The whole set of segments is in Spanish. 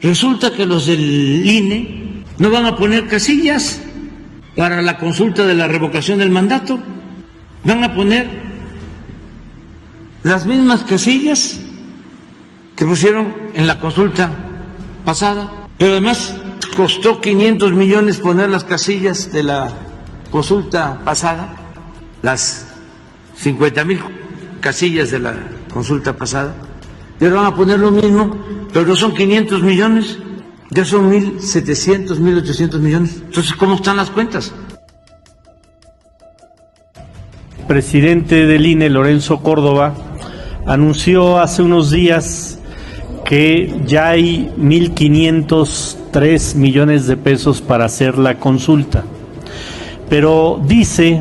Resulta que los del INE no van a poner casillas para la consulta de la revocación del mandato. Van a poner las mismas casillas que pusieron en la consulta pasada, pero además costó 500 millones poner las casillas de la consulta pasada, las 50 mil casillas de la consulta pasada, ahora van a poner lo mismo, pero no son 500 millones, ya son 1.700, 1.800 millones. Entonces, ¿cómo están las cuentas? Presidente del INE, Lorenzo Córdoba, anunció hace unos días que ya hay 1.503 millones de pesos para hacer la consulta, pero dice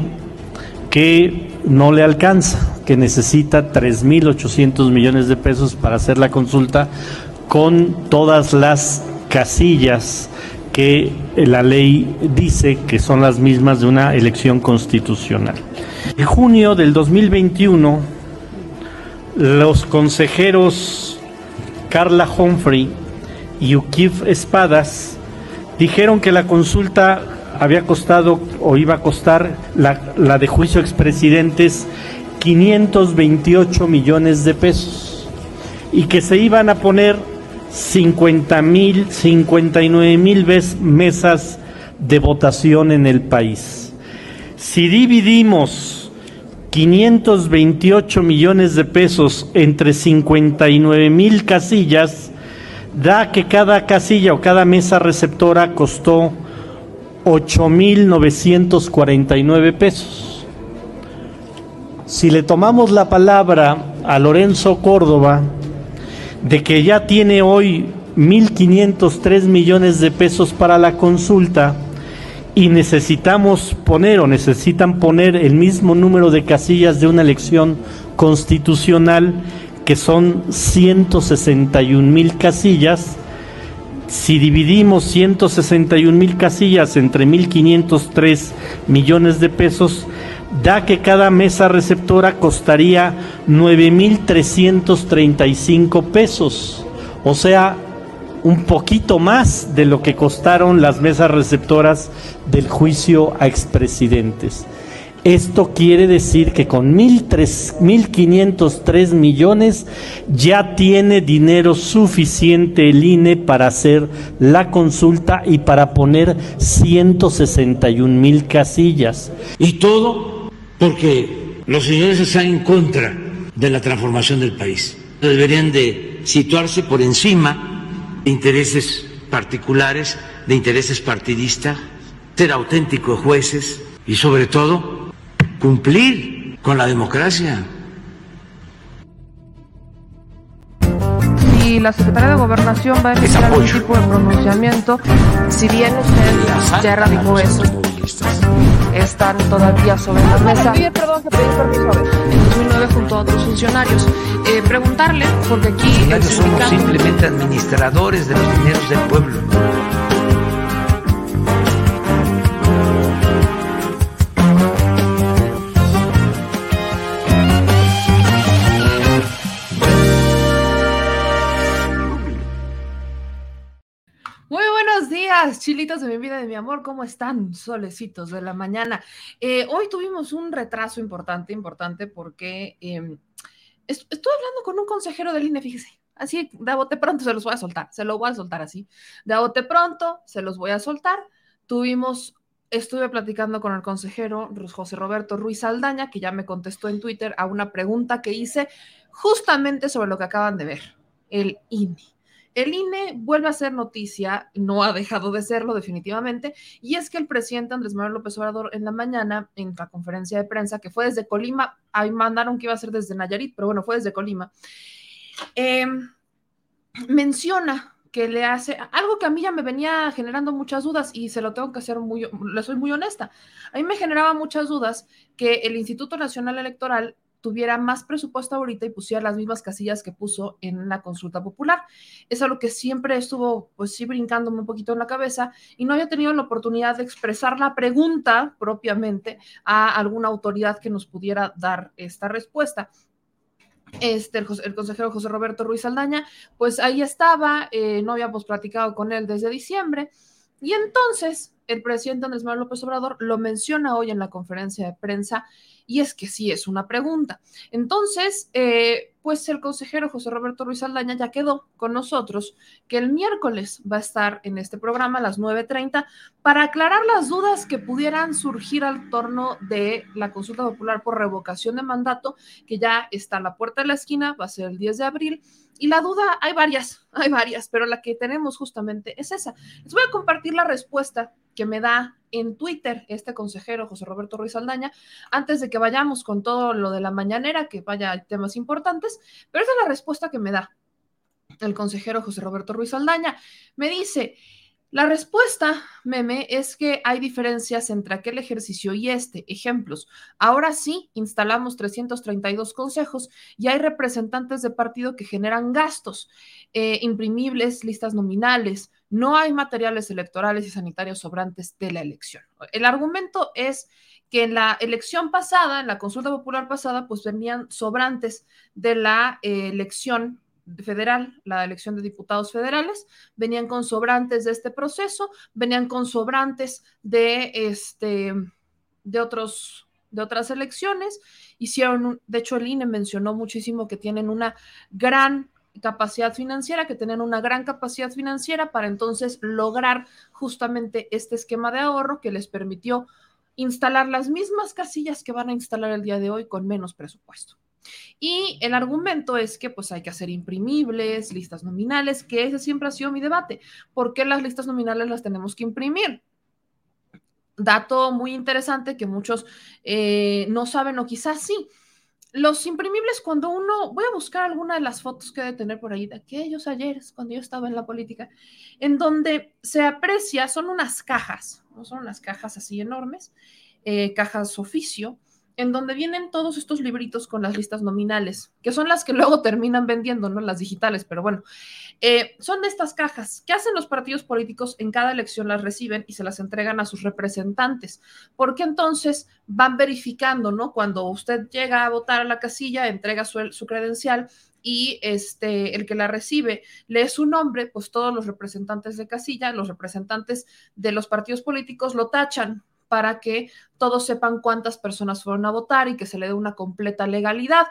que no le alcanza, que necesita 3.800 millones de pesos para hacer la consulta con todas las casillas que la ley dice que son las mismas de una elección constitucional. En junio del 2021, los consejeros Carla Humphrey y Ukif Espadas dijeron que la consulta había costado o iba a costar la, de juicio expresidentes 528 millones de pesos y que se iban a poner 50 mil, 59 mil mesas de votación en el país. Si dividimos 528 millones de pesos entre 59 mil casillas, da que cada casilla o cada mesa receptora costó 8 mil 949 pesos. Si le tomamos la palabra a Lorenzo Córdoba de que ya tiene hoy 1.503 millones de pesos para la consulta, y necesitamos poner o necesitan poner el mismo número de casillas de una elección constitucional que son 161 mil casillas. Si dividimos 161 mil casillas entre 1.503 millones de pesos, da que cada mesa receptora costaría 9.335 pesos. O sea, un poquito más de lo que costaron las mesas receptoras del juicio a expresidentes. Esto quiere decir que con 1.503 millones ya tiene dinero suficiente el INE para hacer la consulta y para poner 161 mil casillas. Y todo porque los señores están en contra de la transformación del país. Deberían de situarse por encima de intereses particulares, de intereses partidistas, ser auténticos jueces y sobre todo cumplir con la democracia. Y la Secretaría de Gobernación va a emitir algún tipo de pronunciamiento, si bien usted ya radicó eso, están todavía sobre la mesa. perdón, permiso en 2009 junto a otros funcionarios. Eh, preguntarle, porque aquí... somos simplemente administradores de los dineros del pueblo. Chilitos de mi vida, de mi amor, ¿cómo están? Solecitos de la mañana. Eh, hoy tuvimos un retraso importante, importante, porque em, estoy hablando con un consejero del INE, fíjese. Así, de bote pronto se los voy a soltar, se lo voy a soltar así. De bote pronto se los voy a soltar. Tuvimos, estuve platicando con el consejero José Roberto Ruiz Aldaña, que ya me contestó en Twitter a una pregunta que hice justamente sobre lo que acaban de ver, el INE. El INE vuelve a ser noticia, no ha dejado de serlo definitivamente, y es que el presidente Andrés Manuel López Obrador en la mañana, en la conferencia de prensa, que fue desde Colima, ahí mandaron que iba a ser desde Nayarit, pero bueno, fue desde Colima, em, menciona que le hace algo que a mí ya me venía generando muchas dudas y se lo tengo que hacer muy, le soy muy honesta. A mí me generaba muchas dudas que el Instituto Nacional Electoral tuviera más presupuesto ahorita y pusiera las mismas casillas que puso en la consulta popular. Es algo que siempre estuvo, pues sí, brincándome un poquito en la cabeza y no había tenido la oportunidad de expresar la pregunta propiamente a alguna autoridad que nos pudiera dar esta respuesta. este, el, consejero José Roberto Ruiz Aldaña, pues ahí estaba, eh, no habíamos platicado con él desde diciembre, y entonces el presidente Andrés Manuel López Obrador lo menciona hoy en la conferencia de prensa y es que sí es una pregunta. Entonces, eh, pues el consejero José Roberto Ruiz Aldaña ya quedó con nosotros que el miércoles va a estar en este programa a las 9.30 para aclarar las dudas que pudieran surgir al torno de la consulta popular por revocación de mandato, que ya está a la puerta de la esquina, va a ser el 10 de abril. Y la duda, hay varias, hay varias, pero la que tenemos justamente es esa. Les voy a compartir la respuesta que me da en Twitter este consejero José Roberto Ruiz Aldaña, antes de que vayamos con todo lo de la mañanera, que vaya temas importantes, pero esa es la respuesta que me da el consejero José Roberto Ruiz Aldaña. Me dice, la respuesta, meme, es que hay diferencias entre aquel ejercicio y este. Ejemplos. Ahora sí, instalamos 332 consejos y hay representantes de partido que generan gastos, eh, imprimibles, listas nominales. No hay materiales electorales y sanitarios sobrantes de la elección. El argumento es que en la elección pasada, en la consulta popular pasada, pues venían sobrantes de la eh, elección federal, la elección de diputados federales, venían con sobrantes de este proceso, venían con sobrantes de este de otros de otras elecciones, hicieron, de hecho el INE mencionó muchísimo que tienen una gran capacidad financiera, que tienen una gran capacidad financiera para entonces lograr justamente este esquema de ahorro que les permitió instalar las mismas casillas que van a instalar el día de hoy con menos presupuesto. Y el argumento es que pues hay que hacer imprimibles, listas nominales, que ese siempre ha sido mi debate. ¿Por qué las listas nominales las tenemos que imprimir? Dato muy interesante que muchos eh, no saben o quizás sí. Los imprimibles, cuando uno, voy a buscar alguna de las fotos que debe tener por ahí de aquellos ayeres, cuando yo estaba en la política, en donde se aprecia, son unas cajas, no son unas cajas así enormes, eh, cajas oficio, en donde vienen todos estos libritos con las listas nominales, que son las que luego terminan vendiendo, ¿no? Las digitales, pero bueno, eh, son de estas cajas. ¿Qué hacen los partidos políticos? En cada elección las reciben y se las entregan a sus representantes, porque entonces van verificando, ¿no? Cuando usted llega a votar a la casilla, entrega su, su credencial y este, el que la recibe lee su nombre, pues todos los representantes de casilla, los representantes de los partidos políticos lo tachan para que todos sepan cuántas personas fueron a votar y que se le dé una completa legalidad.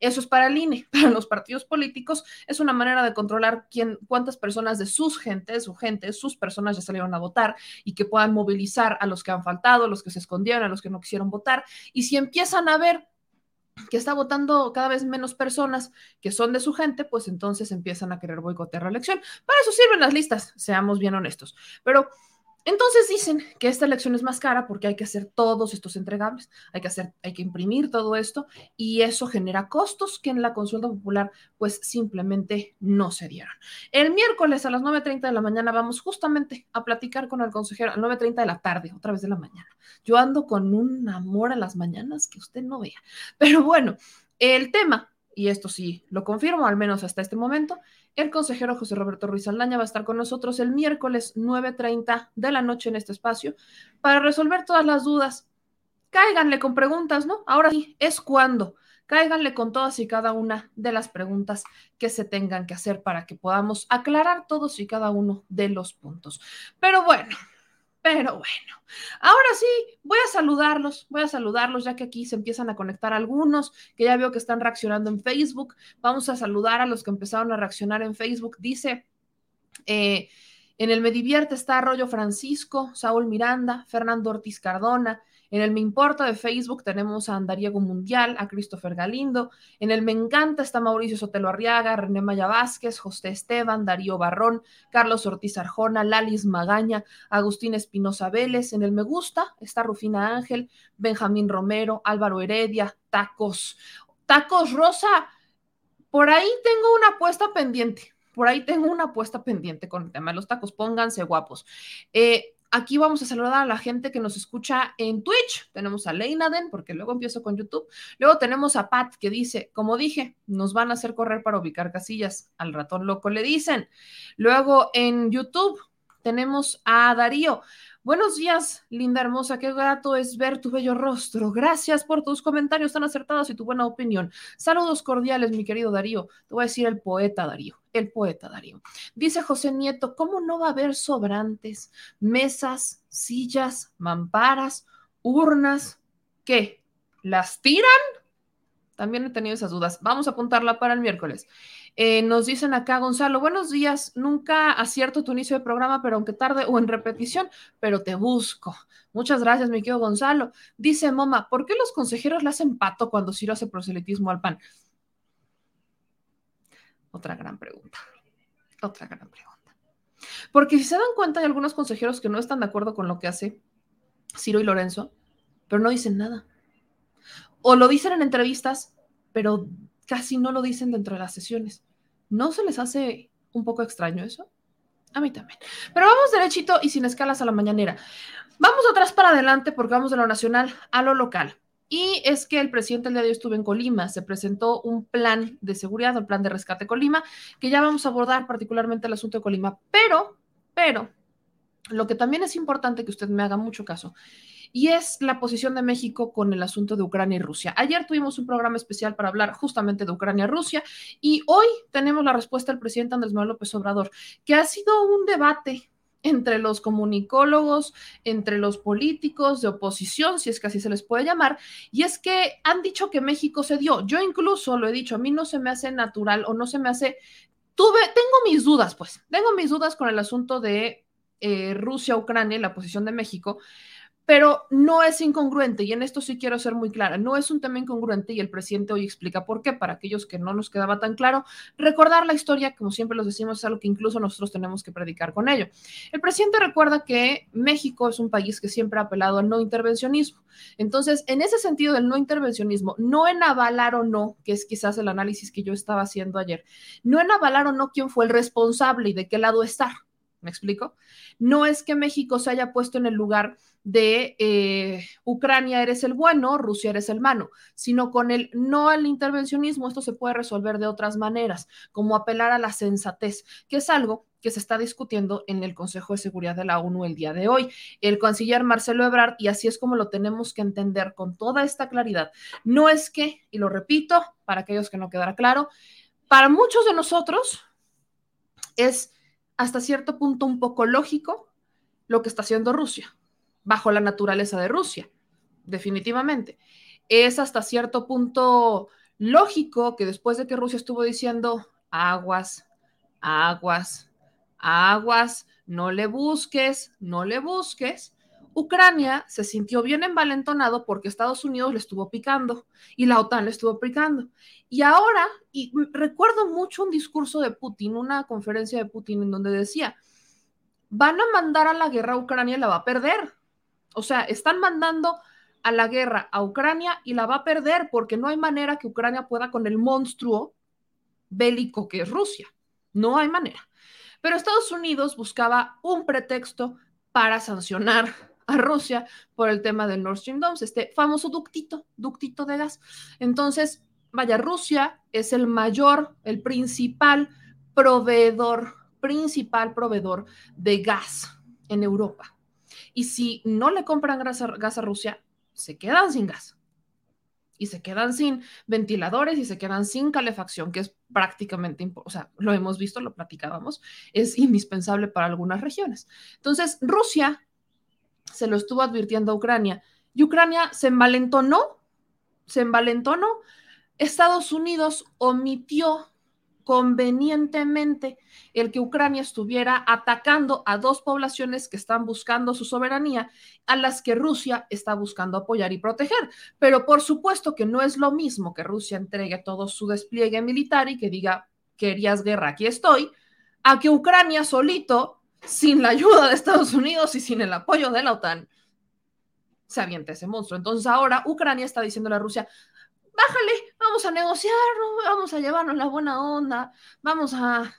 Eso es para el INE, para los partidos políticos es una manera de controlar quién, cuántas personas de sus gentes, su gente, sus personas ya salieron a votar y que puedan movilizar a los que han faltado, a los que se escondieron, a los que no quisieron votar. Y si empiezan a ver que está votando cada vez menos personas que son de su gente, pues entonces empiezan a querer boicotear la elección. Para eso sirven las listas, seamos bien honestos. Pero entonces dicen que esta elección es más cara porque hay que hacer todos estos entregables, hay que hacer, hay que imprimir todo esto y eso genera costos que en la consulta popular pues simplemente no se dieron. El miércoles a las 9.30 de la mañana vamos justamente a platicar con el consejero, a 9.30 de la tarde, otra vez de la mañana. Yo ando con un amor a las mañanas que usted no vea. Pero bueno, el tema y esto sí lo confirmo, al menos hasta este momento, el consejero José Roberto Ruiz Aldaña va a estar con nosotros el miércoles 9.30 de la noche en este espacio para resolver todas las dudas. Cáiganle con preguntas, ¿no? Ahora sí, es cuando. Cáiganle con todas y cada una de las preguntas que se tengan que hacer para que podamos aclarar todos y cada uno de los puntos. Pero bueno, pero bueno, ahora sí, voy a saludarlos, voy a saludarlos ya que aquí se empiezan a conectar algunos que ya veo que están reaccionando en Facebook. Vamos a saludar a los que empezaron a reaccionar en Facebook. Dice, eh, en el Me Divierte está Arroyo Francisco, Saúl Miranda, Fernando Ortiz Cardona, en el Me Importa de Facebook tenemos a Andariego Mundial, a Christopher Galindo. En el Me Encanta está Mauricio Sotelo Arriaga, René Maya Vázquez, José Esteban, Darío Barrón, Carlos Ortiz Arjona, Lalis Magaña, Agustín Espinosa Vélez. En el Me Gusta está Rufina Ángel, Benjamín Romero, Álvaro Heredia, Tacos. Tacos Rosa, por ahí tengo una apuesta pendiente. Por ahí tengo una apuesta pendiente con el tema de los tacos. Pónganse guapos. Eh, Aquí vamos a saludar a la gente que nos escucha en Twitch. Tenemos a Leinaden, porque luego empiezo con YouTube. Luego tenemos a Pat, que dice, como dije, nos van a hacer correr para ubicar casillas. Al ratón loco le dicen. Luego en YouTube tenemos a Darío. Buenos días, linda hermosa, qué grato es ver tu bello rostro. Gracias por tus comentarios tan acertados y tu buena opinión. Saludos cordiales, mi querido Darío. Te voy a decir el poeta Darío, el poeta Darío. Dice José Nieto, ¿cómo no va a haber sobrantes, mesas, sillas, mamparas, urnas? ¿Qué? ¿Las tiran? También he tenido esas dudas. Vamos a apuntarla para el miércoles. Eh, nos dicen acá, Gonzalo, buenos días. Nunca acierto tu inicio de programa, pero aunque tarde o en repetición, pero te busco. Muchas gracias, mi querido Gonzalo. Dice Moma, ¿por qué los consejeros le hacen pato cuando Ciro hace proselitismo al PAN? Otra gran pregunta. Otra gran pregunta. Porque si se dan cuenta, hay algunos consejeros que no están de acuerdo con lo que hace Ciro y Lorenzo, pero no dicen nada. O lo dicen en entrevistas, pero casi no lo dicen dentro de las sesiones. ¿No se les hace un poco extraño eso? A mí también. Pero vamos derechito y sin escalas a la mañanera. Vamos atrás para adelante porque vamos de lo nacional a lo local. Y es que el presidente el día de hoy estuvo en Colima, se presentó un plan de seguridad, un plan de rescate Colima, que ya vamos a abordar particularmente el asunto de Colima. Pero, pero, lo que también es importante que usted me haga mucho caso y es la posición de México con el asunto de Ucrania y Rusia. Ayer tuvimos un programa especial para hablar justamente de Ucrania y Rusia y hoy tenemos la respuesta del presidente Andrés Manuel López Obrador, que ha sido un debate entre los comunicólogos, entre los políticos de oposición, si es que así se les puede llamar, y es que han dicho que México se dio. Yo incluso lo he dicho, a mí no se me hace natural o no se me hace... Tuve, tengo mis dudas, pues, tengo mis dudas con el asunto de eh, Rusia-Ucrania y la posición de México, pero no es incongruente y en esto sí quiero ser muy clara, no es un tema incongruente y el presidente hoy explica por qué, para aquellos que no nos quedaba tan claro, recordar la historia, como siempre los decimos, es algo que incluso nosotros tenemos que predicar con ello. El presidente recuerda que México es un país que siempre ha apelado al no intervencionismo. Entonces, en ese sentido del no intervencionismo, no en avalar o no, que es quizás el análisis que yo estaba haciendo ayer, no en avalar o no quién fue el responsable y de qué lado estar. ¿Me explico? No es que México se haya puesto en el lugar de eh, Ucrania eres el bueno, Rusia eres el malo, sino con el no al intervencionismo, esto se puede resolver de otras maneras, como apelar a la sensatez, que es algo que se está discutiendo en el Consejo de Seguridad de la ONU el día de hoy. El canciller Marcelo Ebrard, y así es como lo tenemos que entender con toda esta claridad, no es que, y lo repito, para aquellos que no quedara claro, para muchos de nosotros es hasta cierto punto un poco lógico lo que está haciendo Rusia, bajo la naturaleza de Rusia, definitivamente. Es hasta cierto punto lógico que después de que Rusia estuvo diciendo aguas, aguas, aguas, no le busques, no le busques, Ucrania se sintió bien envalentonado porque Estados Unidos le estuvo picando y la OTAN le estuvo picando. Y ahora, y recuerdo mucho un discurso de Putin, una conferencia de Putin en donde decía, van a mandar a la guerra a Ucrania y la va a perder. O sea, están mandando a la guerra a Ucrania y la va a perder porque no hay manera que Ucrania pueda con el monstruo bélico que es Rusia. No hay manera. Pero Estados Unidos buscaba un pretexto para sancionar a Rusia por el tema del Nord Stream 2, este famoso ductito, ductito de gas. Entonces, vaya, Rusia es el mayor, el principal proveedor, principal proveedor de gas en Europa. Y si no le compran gas a, gas a Rusia, se quedan sin gas. Y se quedan sin ventiladores y se quedan sin calefacción, que es prácticamente, o sea, lo hemos visto, lo platicábamos, es indispensable para algunas regiones. Entonces, Rusia se lo estuvo advirtiendo a Ucrania. Y Ucrania se envalentonó, se envalentonó. Estados Unidos omitió convenientemente el que Ucrania estuviera atacando a dos poblaciones que están buscando su soberanía, a las que Rusia está buscando apoyar y proteger. Pero por supuesto que no es lo mismo que Rusia entregue todo su despliegue militar y que diga, querías guerra, aquí estoy, a que Ucrania solito sin la ayuda de Estados Unidos y sin el apoyo de la OTAN, se avienta ese monstruo. Entonces ahora Ucrania está diciéndole a Rusia, bájale, vamos a negociar, vamos a llevarnos la buena onda, vamos a...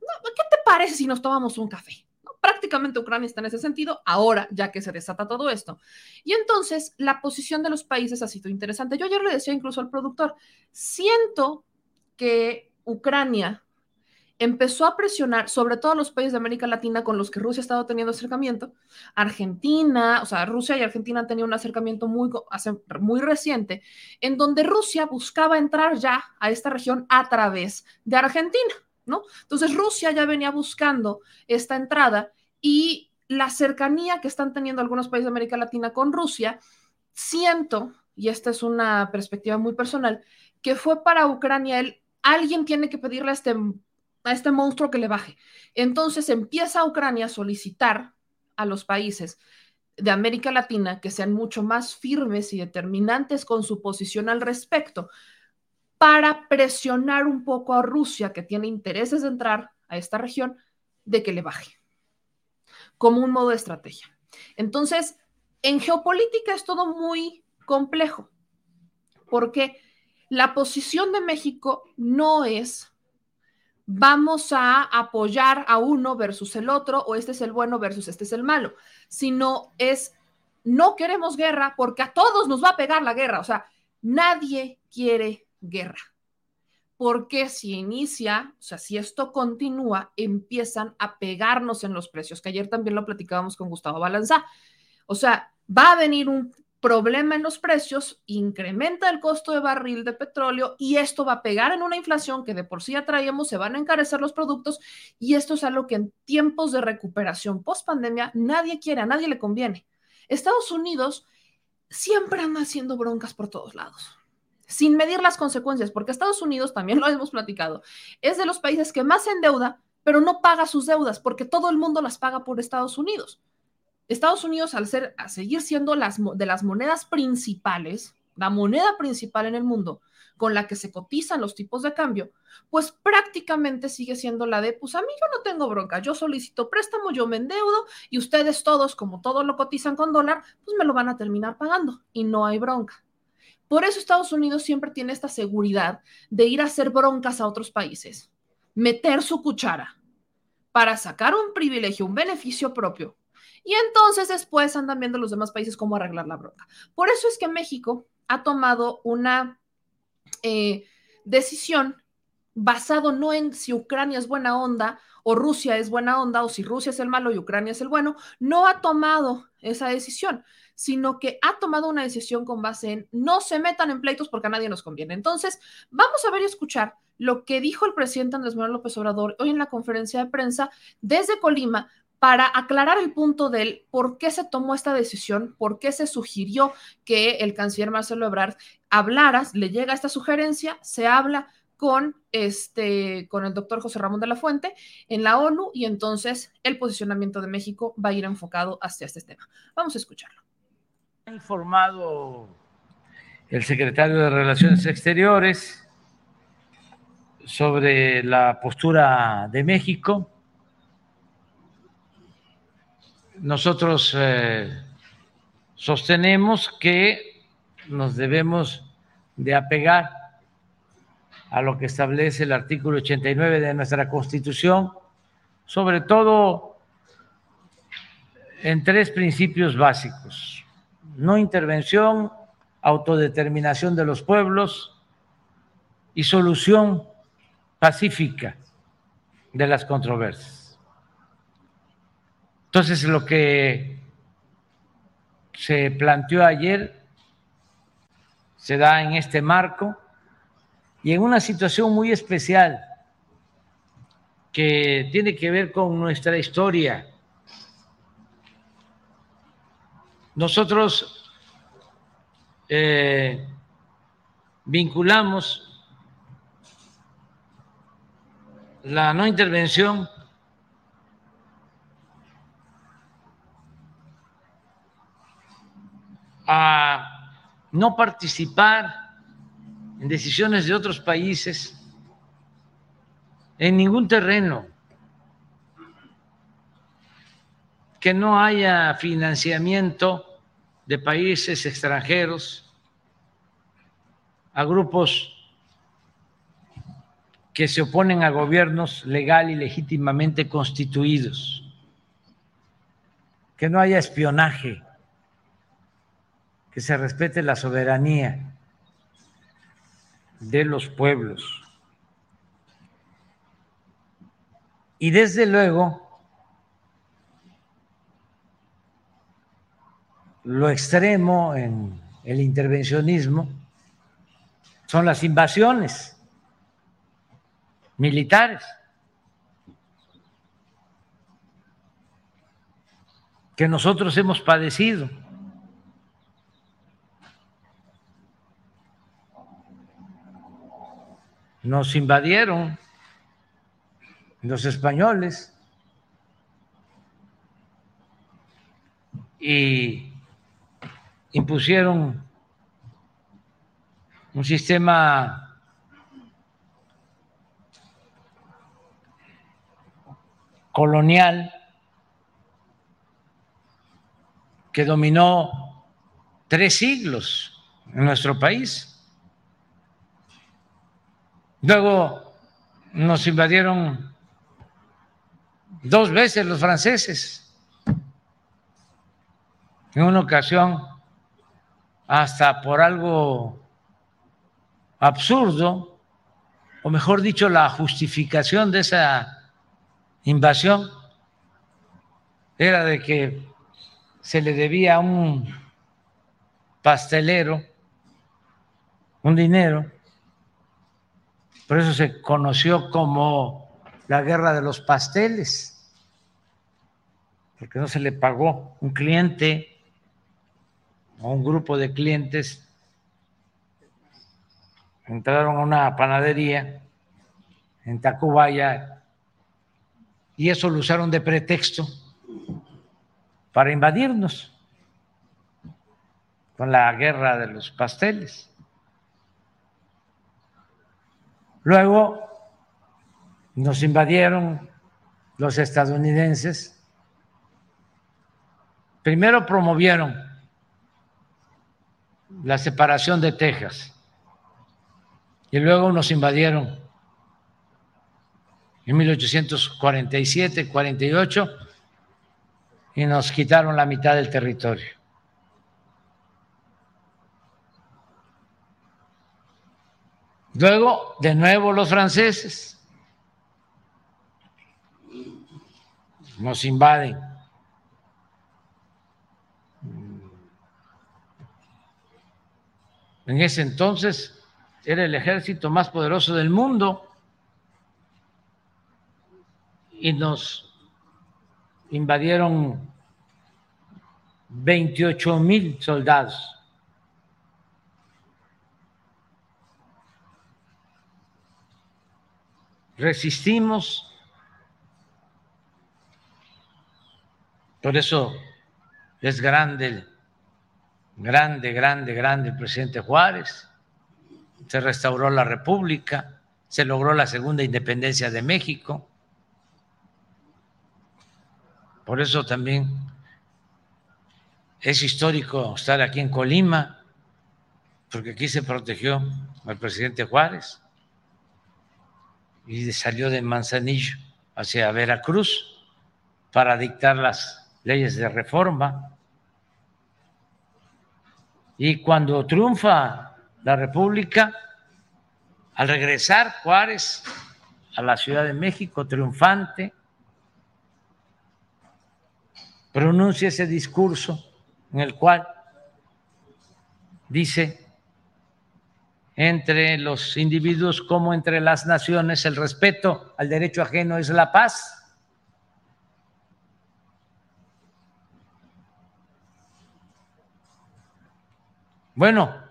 ¿Qué te parece si nos tomamos un café? Prácticamente Ucrania está en ese sentido, ahora ya que se desata todo esto. Y entonces la posición de los países ha sido interesante. Yo ayer le decía incluso al productor, siento que Ucrania empezó a presionar sobre todo los países de América Latina con los que Rusia ha estado teniendo acercamiento. Argentina, o sea, Rusia y Argentina han tenido un acercamiento muy, muy reciente, en donde Rusia buscaba entrar ya a esta región a través de Argentina, ¿no? Entonces Rusia ya venía buscando esta entrada y la cercanía que están teniendo algunos países de América Latina con Rusia, siento, y esta es una perspectiva muy personal, que fue para Ucrania el alguien tiene que pedirle a este a este monstruo que le baje. Entonces empieza Ucrania a solicitar a los países de América Latina que sean mucho más firmes y determinantes con su posición al respecto para presionar un poco a Rusia, que tiene intereses de entrar a esta región, de que le baje, como un modo de estrategia. Entonces, en geopolítica es todo muy complejo, porque la posición de México no es vamos a apoyar a uno versus el otro o este es el bueno versus este es el malo, sino es no queremos guerra porque a todos nos va a pegar la guerra, o sea, nadie quiere guerra. Porque si inicia, o sea, si esto continúa, empiezan a pegarnos en los precios, que ayer también lo platicábamos con Gustavo Balanza. O sea, va a venir un problema en los precios, incrementa el costo de barril de petróleo y esto va a pegar en una inflación que de por sí ya traíamos, se van a encarecer los productos y esto es algo que en tiempos de recuperación post pandemia nadie quiere, a nadie le conviene. Estados Unidos siempre anda haciendo broncas por todos lados sin medir las consecuencias, porque Estados Unidos, también lo hemos platicado, es de los países que más endeuda, pero no paga sus deudas, porque todo el mundo las paga por Estados Unidos. Estados Unidos, al ser, a seguir siendo las, de las monedas principales, la moneda principal en el mundo con la que se cotizan los tipos de cambio, pues prácticamente sigue siendo la de, pues a mí yo no tengo bronca, yo solicito préstamo, yo me endeudo y ustedes todos, como todos lo cotizan con dólar, pues me lo van a terminar pagando y no hay bronca. Por eso Estados Unidos siempre tiene esta seguridad de ir a hacer broncas a otros países, meter su cuchara para sacar un privilegio, un beneficio propio y entonces después andan viendo los demás países cómo arreglar la bronca. Por eso es que México ha tomado una eh, decisión basado no en si Ucrania es buena onda o Rusia es buena onda o si Rusia es el malo y Ucrania es el bueno, no ha tomado esa decisión, sino que ha tomado una decisión con base en no se metan en pleitos porque a nadie nos conviene. Entonces, vamos a ver y escuchar lo que dijo el presidente Andrés Manuel López Obrador hoy en la conferencia de prensa desde Colima para aclarar el punto del por qué se tomó esta decisión, por qué se sugirió que el canciller Marcelo Ebrard hablara, le llega esta sugerencia, se habla con, este, con el doctor José Ramón de la Fuente en la ONU y entonces el posicionamiento de México va a ir enfocado hacia este tema. Vamos a escucharlo. Ha informado el secretario de Relaciones Exteriores sobre la postura de México nosotros eh, sostenemos que nos debemos de apegar a lo que establece el artículo 89 de nuestra Constitución, sobre todo en tres principios básicos. No intervención, autodeterminación de los pueblos y solución pacífica de las controversias. Entonces, lo que se planteó ayer se da en este marco y en una situación muy especial que tiene que ver con nuestra historia. Nosotros eh, vinculamos la no intervención a no participar en decisiones de otros países en ningún terreno, que no haya financiamiento de países extranjeros a grupos que se oponen a gobiernos legal y legítimamente constituidos, que no haya espionaje que se respete la soberanía de los pueblos. Y desde luego, lo extremo en el intervencionismo son las invasiones militares. que nosotros hemos padecido. Nos invadieron los españoles y impusieron un sistema colonial que dominó tres siglos en nuestro país. Luego nos invadieron dos veces los franceses. En una ocasión, hasta por algo absurdo, o mejor dicho, la justificación de esa invasión era de que se le debía a un pastelero un dinero, por eso se conoció como la guerra de los pasteles porque no se le pagó un cliente o un grupo de clientes entraron a una panadería en Tacubaya y eso lo usaron de pretexto para invadirnos con la guerra de los pasteles. Luego nos invadieron los estadounidenses Primero promovieron la separación de Texas y luego nos invadieron en 1847, 48 y nos quitaron la mitad del territorio. Luego, de nuevo los franceses. Nos invaden. En ese entonces era el ejército más poderoso del mundo. Y nos invadieron 28 mil soldados. Resistimos, por eso es grande grande, grande, grande el presidente Juárez, se restauró la República, se logró la segunda independencia de México. Por eso también es histórico estar aquí en Colima, porque aquí se protegió al presidente Juárez y salió de Manzanillo hacia Veracruz para dictar las leyes de reforma. Y cuando triunfa la República, al regresar Juárez a la Ciudad de México triunfante, pronuncia ese discurso en el cual dice, entre los individuos como entre las naciones, el respeto al derecho ajeno es la paz. Bueno,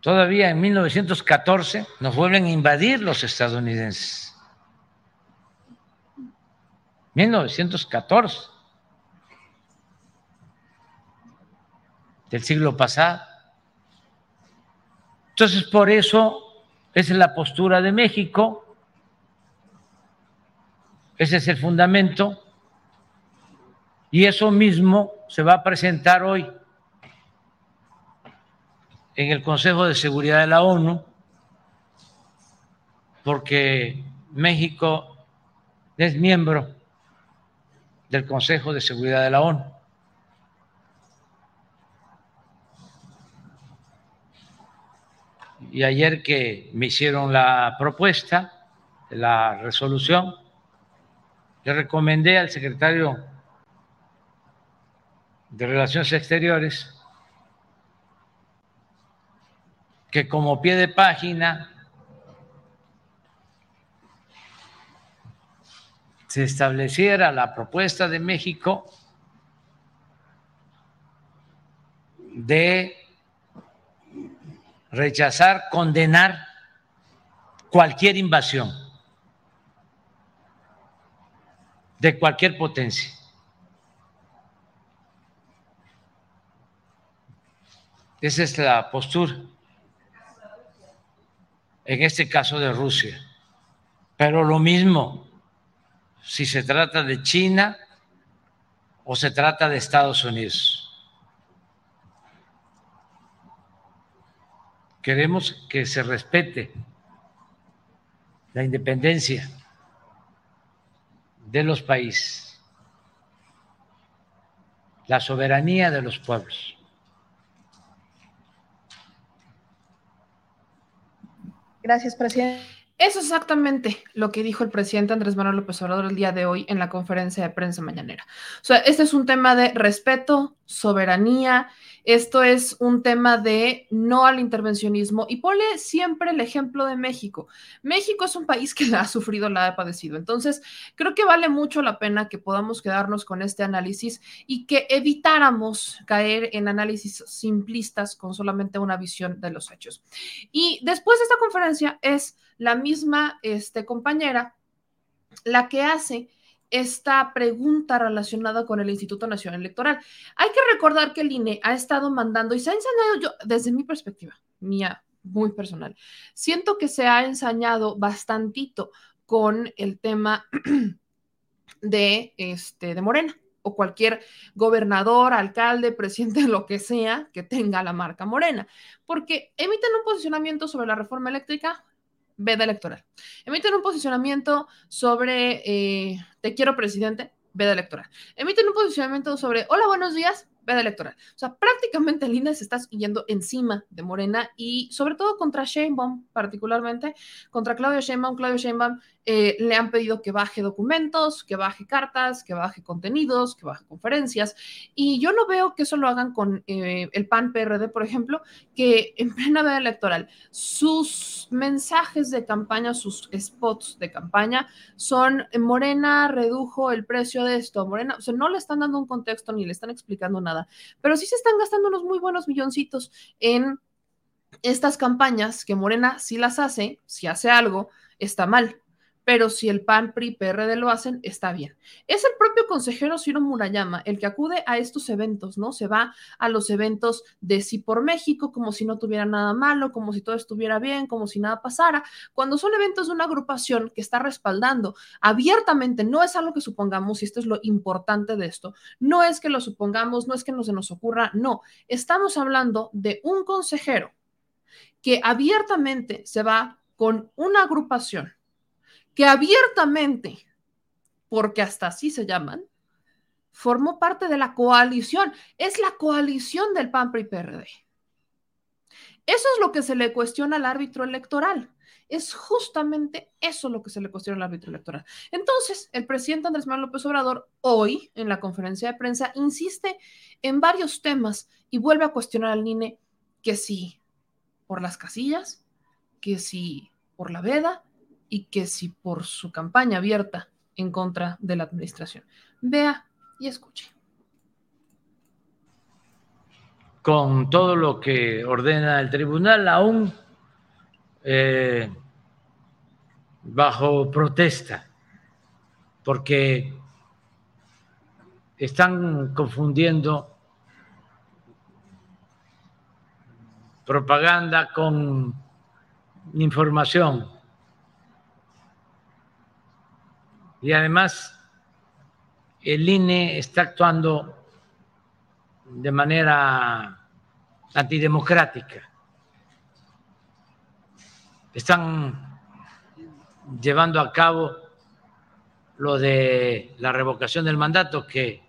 todavía en 1914 nos vuelven a invadir los estadounidenses. 1914 del siglo pasado. Entonces, por eso esa es la postura de México, ese es el fundamento, y eso mismo se va a presentar hoy en el Consejo de Seguridad de la ONU, porque México es miembro del Consejo de Seguridad de la ONU. Y ayer que me hicieron la propuesta, la resolución, le recomendé al secretario de Relaciones Exteriores que como pie de página se estableciera la propuesta de México de rechazar, condenar cualquier invasión de cualquier potencia. Esa es la postura, en este caso de Rusia. Pero lo mismo si se trata de China o se trata de Estados Unidos. Queremos que se respete la independencia de los países, la soberanía de los pueblos. Gracias, presidente. Eso es exactamente lo que dijo el presidente Andrés Manuel López Obrador el día de hoy en la conferencia de prensa mañanera. O sea, este es un tema de respeto, soberanía, esto es un tema de no al intervencionismo y pone siempre el ejemplo de México. México es un país que la ha sufrido, la ha padecido. Entonces, creo que vale mucho la pena que podamos quedarnos con este análisis y que evitáramos caer en análisis simplistas con solamente una visión de los hechos. Y después de esta conferencia es la misma este, compañera la que hace esta pregunta relacionada con el Instituto Nacional Electoral. Hay que recordar que el INE ha estado mandando y se ha ensañado yo, desde mi perspectiva, mía, muy personal, siento que se ha ensañado bastantito con el tema de, este, de Morena o cualquier gobernador, alcalde, presidente, lo que sea que tenga la marca Morena, porque emiten un posicionamiento sobre la reforma eléctrica, veda electoral. Emiten un posicionamiento sobre eh, te quiero presidente, veda electoral. Emiten un posicionamiento sobre hola, buenos días, veda electoral. O sea, prácticamente INE se está yendo encima de Morena y sobre todo contra Sheinbaum, particularmente contra Claudio Sheinbaum. Claudio Sheinbaum eh, le han pedido que baje documentos, que baje cartas, que baje contenidos, que baje conferencias. Y yo no veo que eso lo hagan con eh, el PAN PRD, por ejemplo, que en plena veda electoral sus mensajes de campaña, sus spots de campaña son Morena redujo el precio de esto, Morena, o sea, no le están dando un contexto ni le están explicando nada, pero sí se están gastando unos muy buenos milloncitos en estas campañas que Morena sí las hace, si hace algo, está mal pero si el PAN, PRI, PRD lo hacen, está bien. Es el propio consejero Ciro Murayama el que acude a estos eventos, ¿no? Se va a los eventos de Sí por México, como si no tuviera nada malo, como si todo estuviera bien, como si nada pasara, cuando son eventos de una agrupación que está respaldando abiertamente, no es algo que supongamos, y esto es lo importante de esto, no es que lo supongamos, no es que no se nos ocurra, no, estamos hablando de un consejero que abiertamente se va con una agrupación que abiertamente, porque hasta así se llaman, formó parte de la coalición. Es la coalición del PAN PRI PRD. Eso es lo que se le cuestiona al árbitro electoral. Es justamente eso lo que se le cuestiona al árbitro electoral. Entonces, el presidente Andrés Manuel López Obrador, hoy en la conferencia de prensa, insiste en varios temas y vuelve a cuestionar al INE que sí por las casillas, que sí por la veda, y que si por su campaña abierta en contra de la administración. Vea y escuche. Con todo lo que ordena el tribunal, aún eh, bajo protesta, porque están confundiendo propaganda con información Y además, el INE está actuando de manera antidemocrática. Están llevando a cabo lo de la revocación del mandato, que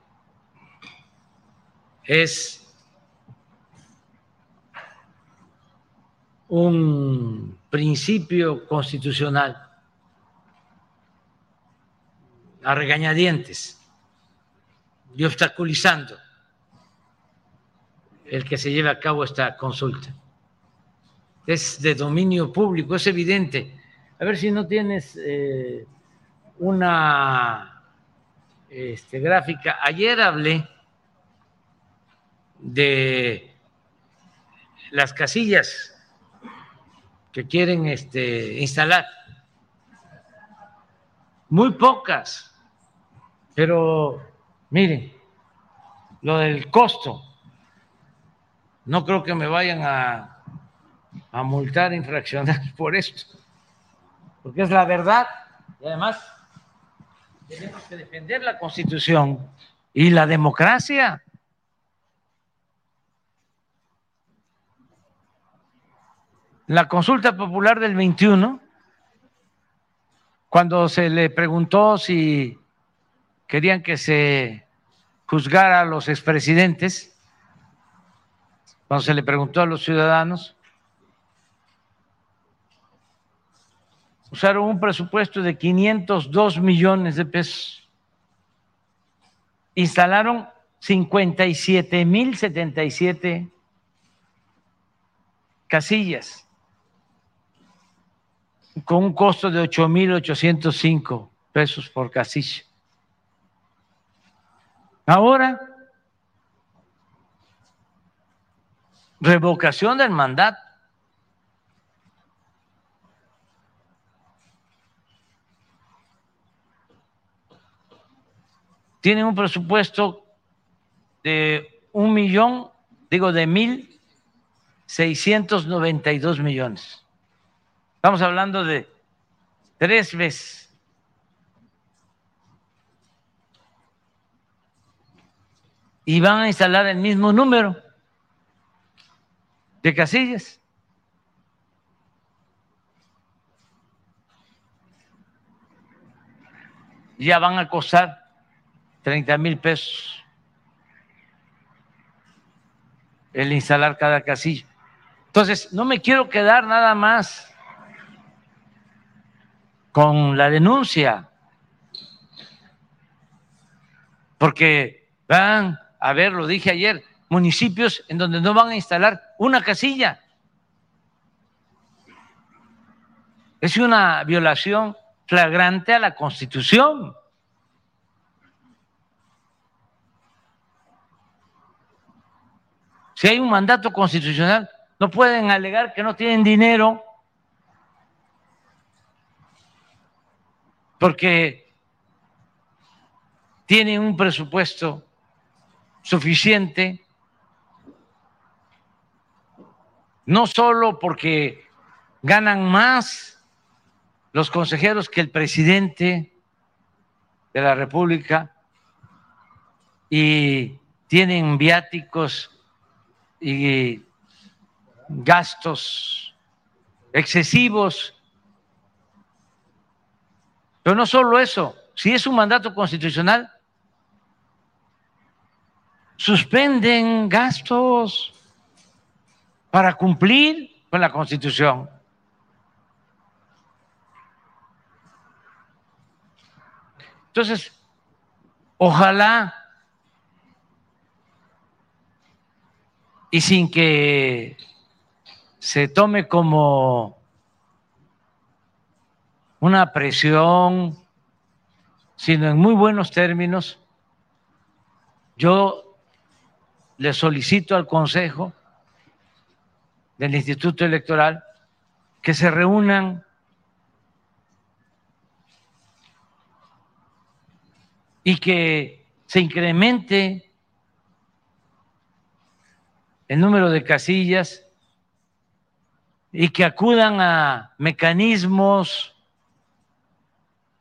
es un principio constitucional a regañadientes y obstaculizando el que se lleve a cabo esta consulta. Es de dominio público, es evidente. A ver si no tienes eh, una este, gráfica. Ayer hablé de las casillas que quieren este, instalar. Muy pocas, pero miren, lo del costo no creo que me vayan a, a multar, infraccionar por esto, porque es la verdad y además tenemos que defender la Constitución y la democracia. La consulta popular del 21, cuando se le preguntó si querían que se juzgara a los expresidentes, cuando se le preguntó a los ciudadanos, usaron un presupuesto de 502 millones de pesos. Instalaron 57 mil 77 casillas con un costo de 8 mil 805 pesos por casilla. Ahora revocación del mandato. Tienen un presupuesto de un millón, digo, de mil seiscientos noventa y dos millones. Estamos hablando de tres veces. Y van a instalar el mismo número de casillas. Ya van a costar 30 mil pesos el instalar cada casilla. Entonces, no me quiero quedar nada más con la denuncia, porque van a ver, lo dije ayer, municipios en donde no van a instalar una casilla. Es una violación flagrante a la Constitución. Si hay un mandato constitucional, no pueden alegar que no tienen dinero porque tienen un presupuesto suficiente no solo porque ganan más los consejeros que el presidente de la República y tienen viáticos y gastos excesivos. Pero no solo eso, si es un mandato constitucional, suspenden gastos para cumplir con la Constitución. Entonces, ojalá y sin que se tome como una presión, sino en muy buenos términos, yo le solicito al Consejo del Instituto Electoral que se reúnan y que se incremente el número de casillas y que acudan a mecanismos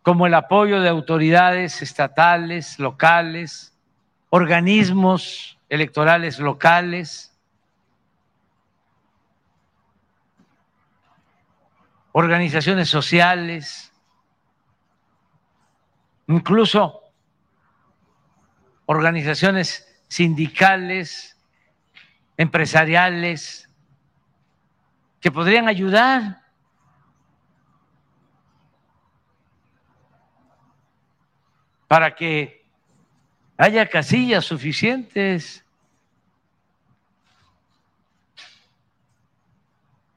como el apoyo de autoridades estatales, locales, organismos electorales locales, organizaciones sociales, incluso organizaciones sindicales, empresariales, que podrían ayudar. para que haya casillas suficientes.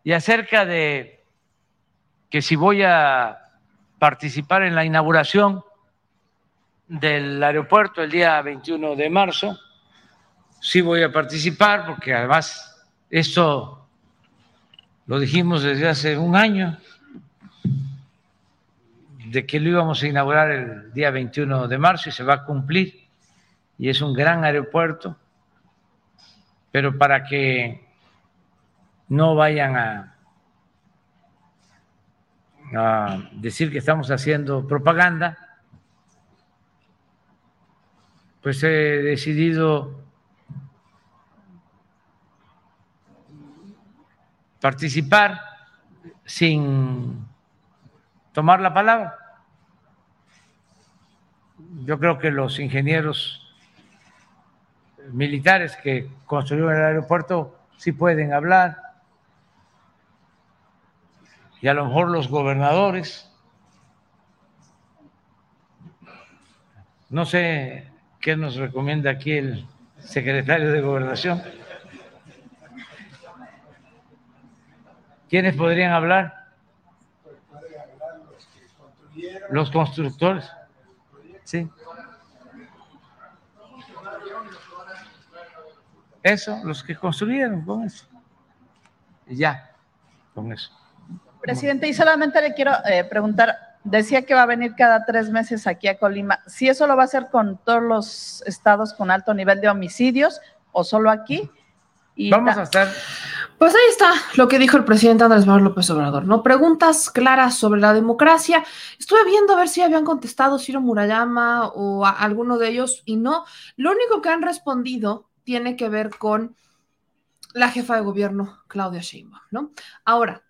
Y acerca de que si voy a participar en la inauguración del aeropuerto el día 21 de marzo, sí voy a participar porque además esto lo dijimos desde hace un año de que lo íbamos a inaugurar el día 21 de marzo y se va a cumplir. Y es un gran aeropuerto, pero para que no vayan a, decir que estamos haciendo propaganda, pues he decidido participar sin tomar la palabra. Yo creo que los ingenieros militares que construyeron el aeropuerto sí pueden hablar, y a lo mejor los gobernadores. No sé qué nos recomienda aquí el secretario de Gobernación. ¿Quiénes podrían hablar? Los constructores. Sí. Eso, los que construyeron con eso. Y ya, con eso. Presidente, y solamente le quiero eh, preguntar, decía que va a venir cada tres meses aquí a Colima. ¿Si eso lo va a hacer con todos los estados con alto nivel de homicidios o solo aquí? Vamos a estar. Pues ahí está lo que dijo el presidente Andrés Manuel López Obrador, ¿no? Preguntas claras sobre la democracia. Estuve viendo a ver si habían contestado Ciro Murayama o alguno de ellos y no. Lo único que han respondido tiene que ver con la jefa de gobierno, Claudia Sheinbaum, ¿no? Ahora,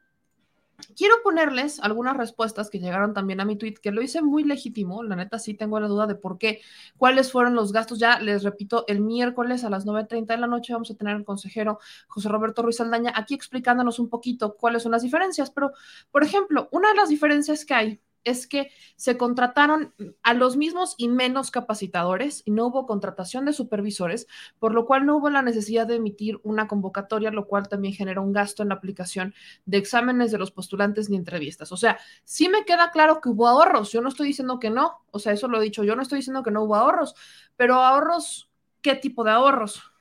Quiero ponerles algunas respuestas que llegaron también a mi tweet, que lo hice muy legítimo. La neta, sí tengo la duda de por qué, cuáles fueron los gastos. Ya les repito, el miércoles a las 9:30 de la noche vamos a tener al consejero José Roberto Ruiz Aldaña aquí explicándonos un poquito cuáles son las diferencias. Pero, por ejemplo, una de las diferencias que hay es que se contrataron a los mismos y menos capacitadores y no hubo contratación de supervisores, por lo cual no hubo la necesidad de emitir una convocatoria, lo cual también generó un gasto en la aplicación de exámenes de los postulantes ni entrevistas. O sea, sí me queda claro que hubo ahorros, yo no estoy diciendo que no, o sea, eso lo he dicho, yo no estoy diciendo que no hubo ahorros, pero ahorros, ¿qué tipo de ahorros?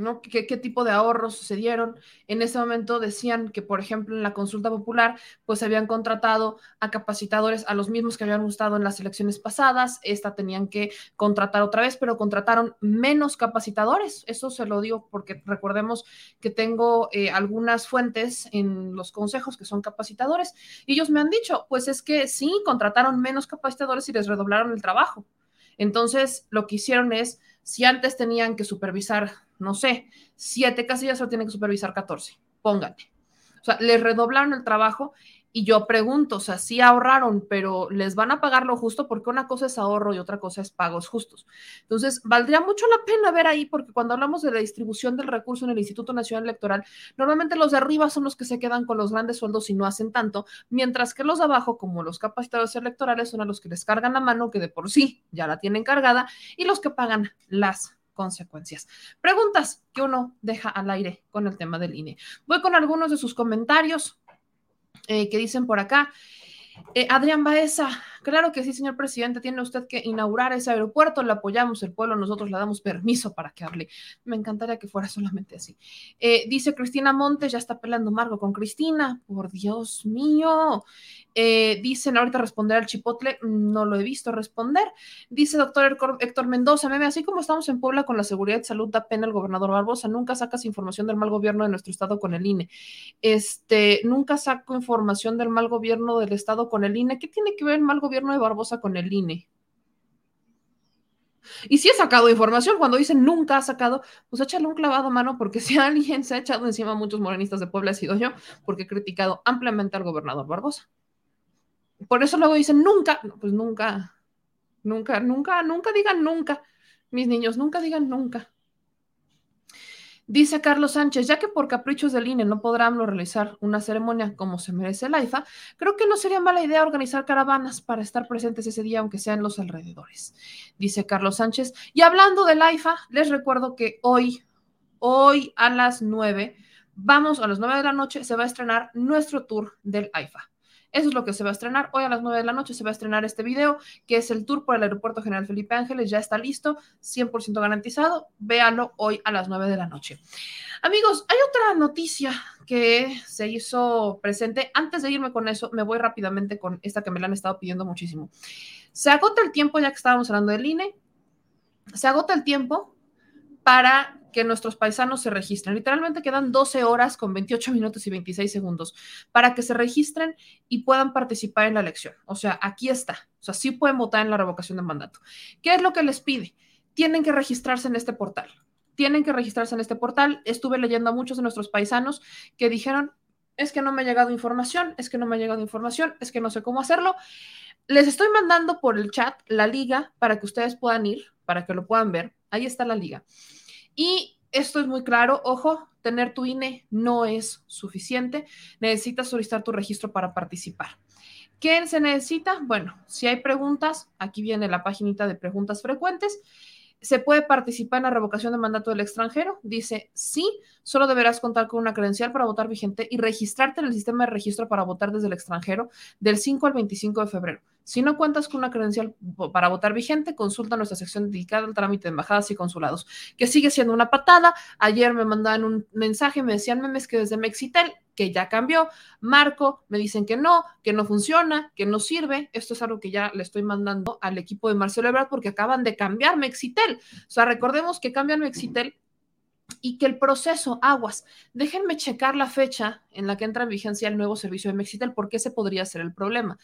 ¿No? ¿Qué, tipo de ahorros sucedieron? En ese momento decían que, por ejemplo, en la consulta popular, pues habían contratado a capacitadores, a los mismos que habían gustado en las elecciones pasadas, esta tenían que contratar otra vez, pero contrataron menos capacitadores. Eso se lo digo porque recordemos que tengo eh, algunas fuentes en los consejos que son capacitadores y ellos me han dicho, pues es que sí, contrataron menos capacitadores y les redoblaron el trabajo. Entonces, lo que hicieron es, si antes tenían que supervisar no sé, siete casillas, solo tienen que supervisar 14, póngate. O sea, les redoblaron el trabajo y yo pregunto, o sea, sí ahorraron, pero les van a pagar lo justo porque una cosa es ahorro y otra cosa es pagos justos. Entonces, valdría mucho la pena ver ahí, porque cuando hablamos de la distribución del recurso en el Instituto Nacional Electoral, normalmente los de arriba son los que se quedan con los grandes sueldos y no hacen tanto, mientras que los de abajo, como los capacitadores electorales, son a los que les cargan la mano, que de por sí ya la tienen cargada, y los que pagan las consecuencias. Preguntas que uno deja al aire con el tema del INE. Voy con algunos de sus comentarios eh, que dicen por acá. Eh, Adrián Baeza, claro que sí, señor presidente, tiene usted que inaugurar ese aeropuerto, le apoyamos el pueblo, nosotros le damos permiso para que hable. Me encantaría que fuera solamente así. Eh, dice Cristina Montes, ya está pelando Margo con Cristina, por Dios mío. Eh, dicen ahorita responder al chipotle, no lo he visto responder. Dice doctor Héctor Mendoza, meme, así como estamos en Puebla con la seguridad y salud, da pena el gobernador Barbosa, nunca sacas información del mal gobierno de nuestro estado con el INE. Este, nunca saco información del mal gobierno del estado con el INE. ¿Qué tiene que ver el mal gobierno de Barbosa con el INE? Y si he sacado información, cuando dicen nunca ha sacado, pues échale un clavado a mano, porque si alguien se ha echado encima a muchos morenistas de Puebla, ha sido yo, porque he criticado ampliamente al gobernador Barbosa. Por eso luego dicen nunca, pues nunca, nunca, nunca, nunca digan nunca, mis niños, nunca digan nunca. Dice Carlos Sánchez, ya que por caprichos del INE no podrán realizar una ceremonia como se merece el AIFA, creo que no sería mala idea organizar caravanas para estar presentes ese día, aunque sean los alrededores. Dice Carlos Sánchez. Y hablando del AIFA, les recuerdo que hoy, hoy a las 9, vamos a las 9 de la noche, se va a estrenar nuestro tour del AIFA. Eso es lo que se va a estrenar. Hoy a las 9 de la noche se va a estrenar este video, que es el tour por el Aeropuerto General Felipe Ángeles. Ya está listo, 100% garantizado. Véalo hoy a las 9 de la noche. Amigos, hay otra noticia que se hizo presente. Antes de irme con eso, me voy rápidamente con esta que me la han estado pidiendo muchísimo. Se agota el tiempo, ya que estábamos hablando del INE, se agota el tiempo para que nuestros paisanos se registren. Literalmente quedan 12 horas con 28 minutos y 26 segundos para que se registren y puedan participar en la elección. O sea, aquí está. O sea, sí pueden votar en la revocación de mandato. ¿Qué es lo que les pide? Tienen que registrarse en este portal. Tienen que registrarse en este portal. Estuve leyendo a muchos de nuestros paisanos que dijeron, es que no me ha llegado información, es que no me ha llegado información, es que no sé cómo hacerlo. Les estoy mandando por el chat la liga para que ustedes puedan ir, para que lo puedan ver. Ahí está la liga. Y esto es muy claro, ojo, tener tu INE no es suficiente, necesitas solicitar tu registro para participar. ¿Qué se necesita? Bueno, si hay preguntas, aquí viene la paginita de preguntas frecuentes ¿Se puede participar en la revocación de mandato del extranjero? Dice, sí, solo deberás contar con una credencial para votar vigente y registrarte en el sistema de registro para votar desde el extranjero del 5 al 25 de febrero. Si no cuentas con una credencial para votar vigente, consulta nuestra sección dedicada al trámite de embajadas y consulados, que sigue siendo una patada. Ayer me mandaban un mensaje, me decían memes que desde Mexitel que ya cambió. Marco, me dicen que no, que no funciona, que no sirve. Esto es algo que ya le estoy mandando al equipo de Marcelo Ebrard porque acaban de cambiar Mexitel. O sea, recordemos que cambian Mexitel y que el proceso, aguas, déjenme checar la fecha en la que entra en vigencia el nuevo servicio de Mexitel, porque ese podría ser el problema.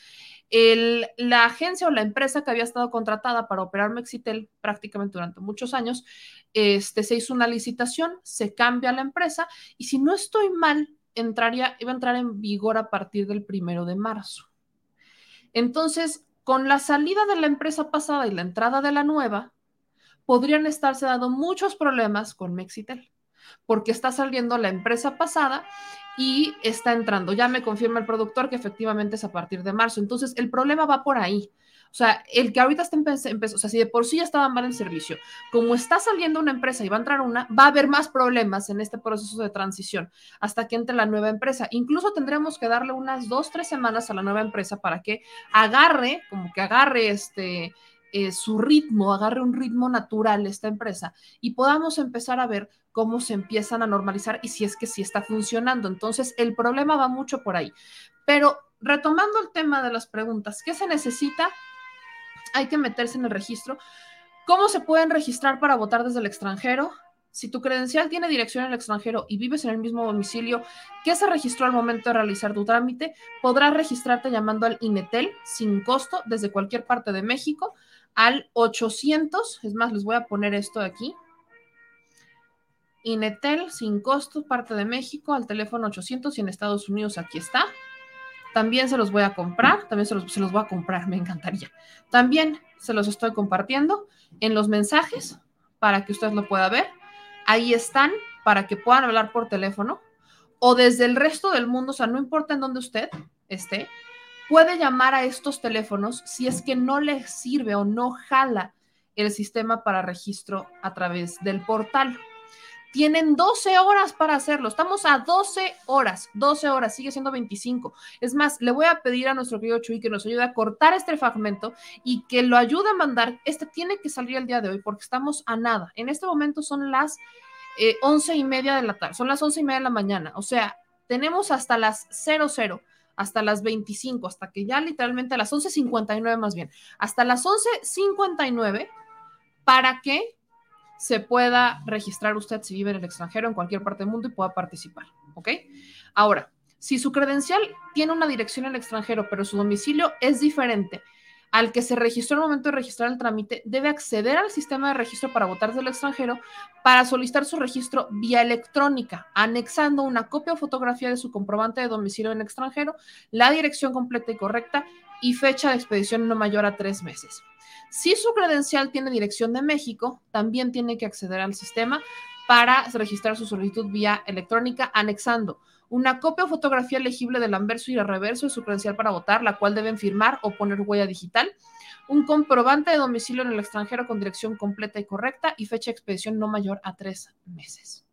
El, la agencia o la empresa que había estado contratada para operar Mexitel prácticamente durante muchos años, este, se hizo una licitación, se cambia la empresa y si no estoy mal, entraría, iba a entrar en vigor a partir del primero de marzo. Entonces, con la salida de la empresa pasada y la entrada de la nueva, podrían estarse dando muchos problemas con Mexitel, porque está saliendo la empresa pasada y está entrando. Ya me confirma el productor que efectivamente es a partir de marzo. Entonces, el problema va por ahí. O sea, el que ahorita está empezando, o sea, si de por sí ya estaba mal el servicio, como está saliendo una empresa y va a entrar una, va a haber más problemas en este proceso de transición hasta que entre la nueva empresa. Incluso tendremos que darle unas dos, tres semanas a la nueva empresa para que agarre, como que agarre este, eh, su ritmo, agarre un ritmo natural esta empresa y podamos empezar a ver cómo se empiezan a normalizar y si es que sí está funcionando. Entonces, el problema va mucho por ahí. Pero retomando el tema de las preguntas, ¿qué se necesita? Hay que meterse en el registro. ¿Cómo se pueden registrar para votar desde el extranjero? Si tu credencial tiene dirección en el extranjero y vives en el mismo domicilio que se registró al momento de realizar tu trámite, podrás registrarte llamando al INETEL sin costo desde cualquier parte de México al 800. Es más, les voy a poner esto aquí. INETEL sin costo, parte de México, al teléfono 800 y en Estados Unidos aquí está. También se los voy a comprar, también se los, voy a comprar, me encantaría. También se los estoy compartiendo en los mensajes para que usted lo pueda ver. Ahí están para que puedan hablar por teléfono o desde el resto del mundo, o sea, no importa en dónde usted esté, puede llamar a estos teléfonos si es que no le sirve o no jala el sistema para registro a través del portal. Tienen 12 horas para hacerlo. Estamos a 12 horas. 12 horas. Sigue siendo 25. Es más, le voy a pedir a nuestro querido Chuy que nos ayude a cortar este fragmento y que lo ayude a mandar. Este tiene que salir el día de hoy porque estamos a nada. En este momento son las eh, once y media de la tarde. Son las once y media de la mañana. O sea, tenemos hasta las 00 hasta las 25, hasta que ya literalmente a las 11.59 más bien, hasta las 11.59 para que se pueda registrar usted si vive en el extranjero, en cualquier parte del mundo y pueda participar. ¿Ok? Ahora, si su credencial tiene una dirección en el extranjero, pero su domicilio es diferente al que se registró al momento de registrar el trámite, debe acceder al sistema de registro para votar del extranjero para solicitar su registro vía electrónica, anexando una copia o fotografía de su comprobante de domicilio en el extranjero, la dirección completa y correcta y fecha de expedición no mayor a tres meses. Si su credencial tiene dirección de México, también tiene que acceder al sistema para registrar su solicitud vía electrónica, anexando una copia o fotografía legible del anverso y el reverso de su credencial para votar, la cual deben firmar o poner huella digital, un comprobante de domicilio en el extranjero con dirección completa y correcta y fecha de expedición no mayor a tres meses.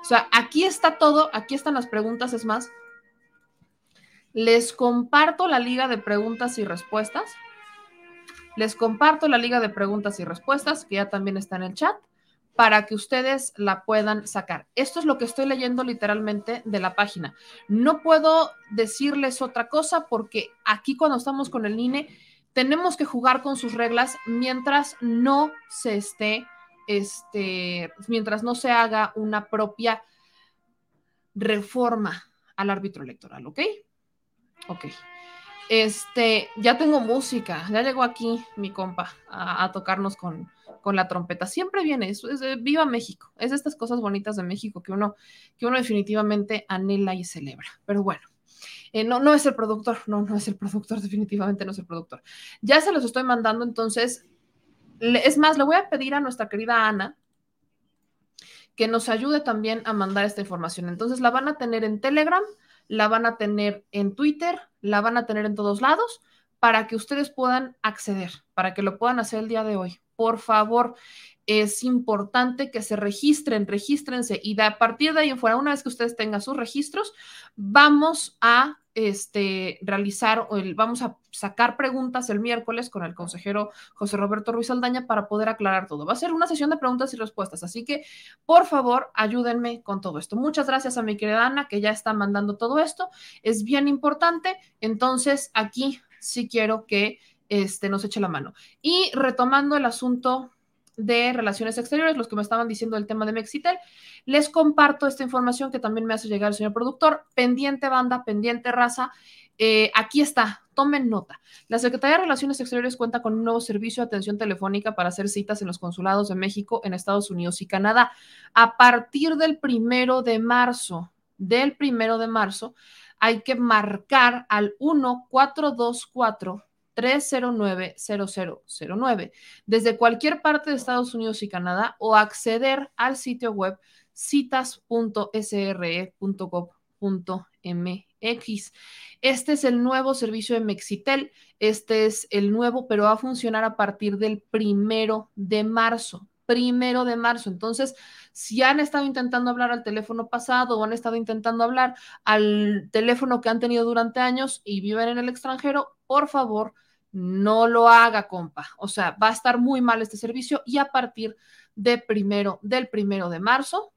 O sea, aquí está todo, aquí están las preguntas, es más, les comparto la liga de preguntas y respuestas. Les comparto la liga de preguntas y respuestas, que ya también está en el chat para que ustedes la puedan sacar. Esto es lo que estoy leyendo literalmente de la página. No puedo decirles otra cosa porque aquí cuando estamos con el INE tenemos que jugar con sus reglas mientras no se esté, este, mientras no se haga una propia reforma al árbitro electoral, ¿ok? Ok. Este, ya tengo música, ya llegó aquí mi compa a tocarnos con, con la trompeta. Siempre viene, eso es, viva México. Es estas cosas bonitas de México que uno, que uno definitivamente anhela y celebra. Pero bueno. Eh, no, no es el productor, no, no es el productor, definitivamente no es el productor. Ya se los estoy mandando, entonces, es más, le voy a pedir a nuestra querida Ana que nos ayude también a mandar esta información. Entonces, la van a tener en Telegram, la van a tener en Twitter, la van a tener en todos lados para que ustedes puedan acceder, para que lo puedan hacer el día de hoy. Por favor, es importante que se registren, regístrense y de, a partir de ahí en fuera, una vez que ustedes tengan sus registros, vamos a este, realizar, el, vamos a sacar preguntas el miércoles con el consejero José Roberto Ruiz Aldaña para poder aclarar todo. Va a ser una sesión de preguntas y respuestas, así que por favor ayúdenme con todo esto. Muchas gracias a mi querida Ana que ya está mandando todo esto. Es bien importante, entonces aquí sí quiero que este, nos eche la mano. Y retomando el asunto de relaciones exteriores, los que me estaban diciendo el tema de Mexitel, les comparto esta información que también me hace llegar el señor productor. Pendiente banda, pendiente raza. Eh, aquí está, tomen nota. La Secretaría de Relaciones Exteriores cuenta con un nuevo servicio de atención telefónica para hacer citas en los consulados de México, en Estados Unidos y Canadá. A partir del primero de marzo, del primero de marzo, hay que marcar al 1424 309-0009 desde cualquier parte de Estados Unidos y Canadá o acceder al sitio web citas.sre.gov.mx. Este es el nuevo servicio de Mexitel. Este es el nuevo, pero va a funcionar a partir del primero de marzo. Primero de marzo. Entonces, si han estado intentando hablar al teléfono pasado o han estado intentando hablar al teléfono que han tenido durante años y viven en el extranjero, por favor, no lo haga, compa. O sea, va a estar muy mal este servicio y a partir de primero, del primero de marzo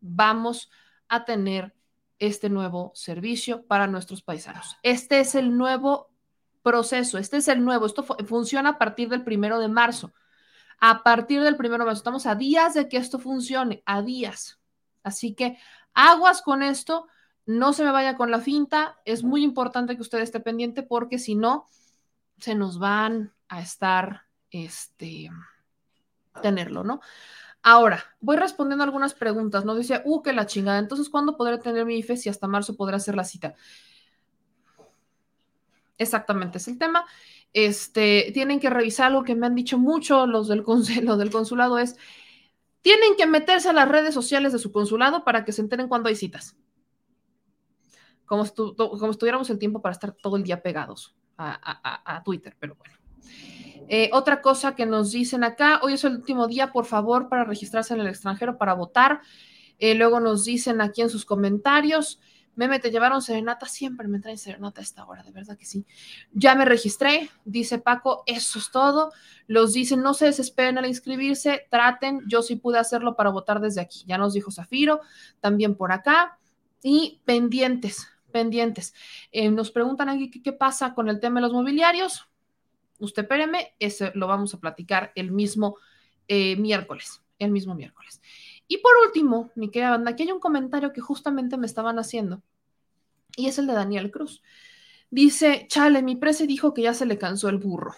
vamos a tener este nuevo servicio para nuestros paisanos. Este es el nuevo proceso, este es el nuevo, esto funciona a partir del primero de marzo. A partir del primero de marzo, estamos a días de que esto funcione, a días. Así que aguas con esto, no se me vaya con la finta, es muy importante que usted esté pendiente porque si no, se nos van a estar, este, tenerlo, ¿no? Ahora, voy respondiendo algunas preguntas, ¿no? Dice, uh, que la chingada, entonces, ¿cuándo podré tener mi IFE si hasta marzo podré hacer la cita? Exactamente, es el tema. Este, tienen que revisar algo que me han dicho mucho los del, del consulado, es, tienen que meterse a las redes sociales de su consulado para que se enteren cuando hay citas. Como, como estuviéramos el tiempo para estar todo el día pegados a, Twitter, pero bueno. Eh, otra cosa que nos dicen acá, hoy es el último día, por favor, para registrarse en el extranjero para votar. Eh, luego nos dicen aquí en sus comentarios, Meme, te llevaron serenata, siempre me traen serenata a esta hora, de verdad que sí. Ya me registré, dice Paco, eso es todo. Los dicen, no se desesperen al inscribirse, traten, yo sí pude hacerlo para votar desde aquí. Ya nos dijo Zafiro, también por acá. Y pendientes, pendientes. Eh, nos preguntan aquí qué, pasa con el tema de los mobiliarios. Usted espéreme, ese lo vamos a platicar el mismo eh, miércoles, el mismo miércoles. Y por último, mi querida banda, aquí hay un comentario que justamente me estaban haciendo y es el de Daniel Cruz. Dice, chale, mi prese dijo que ya se le cansó el burro.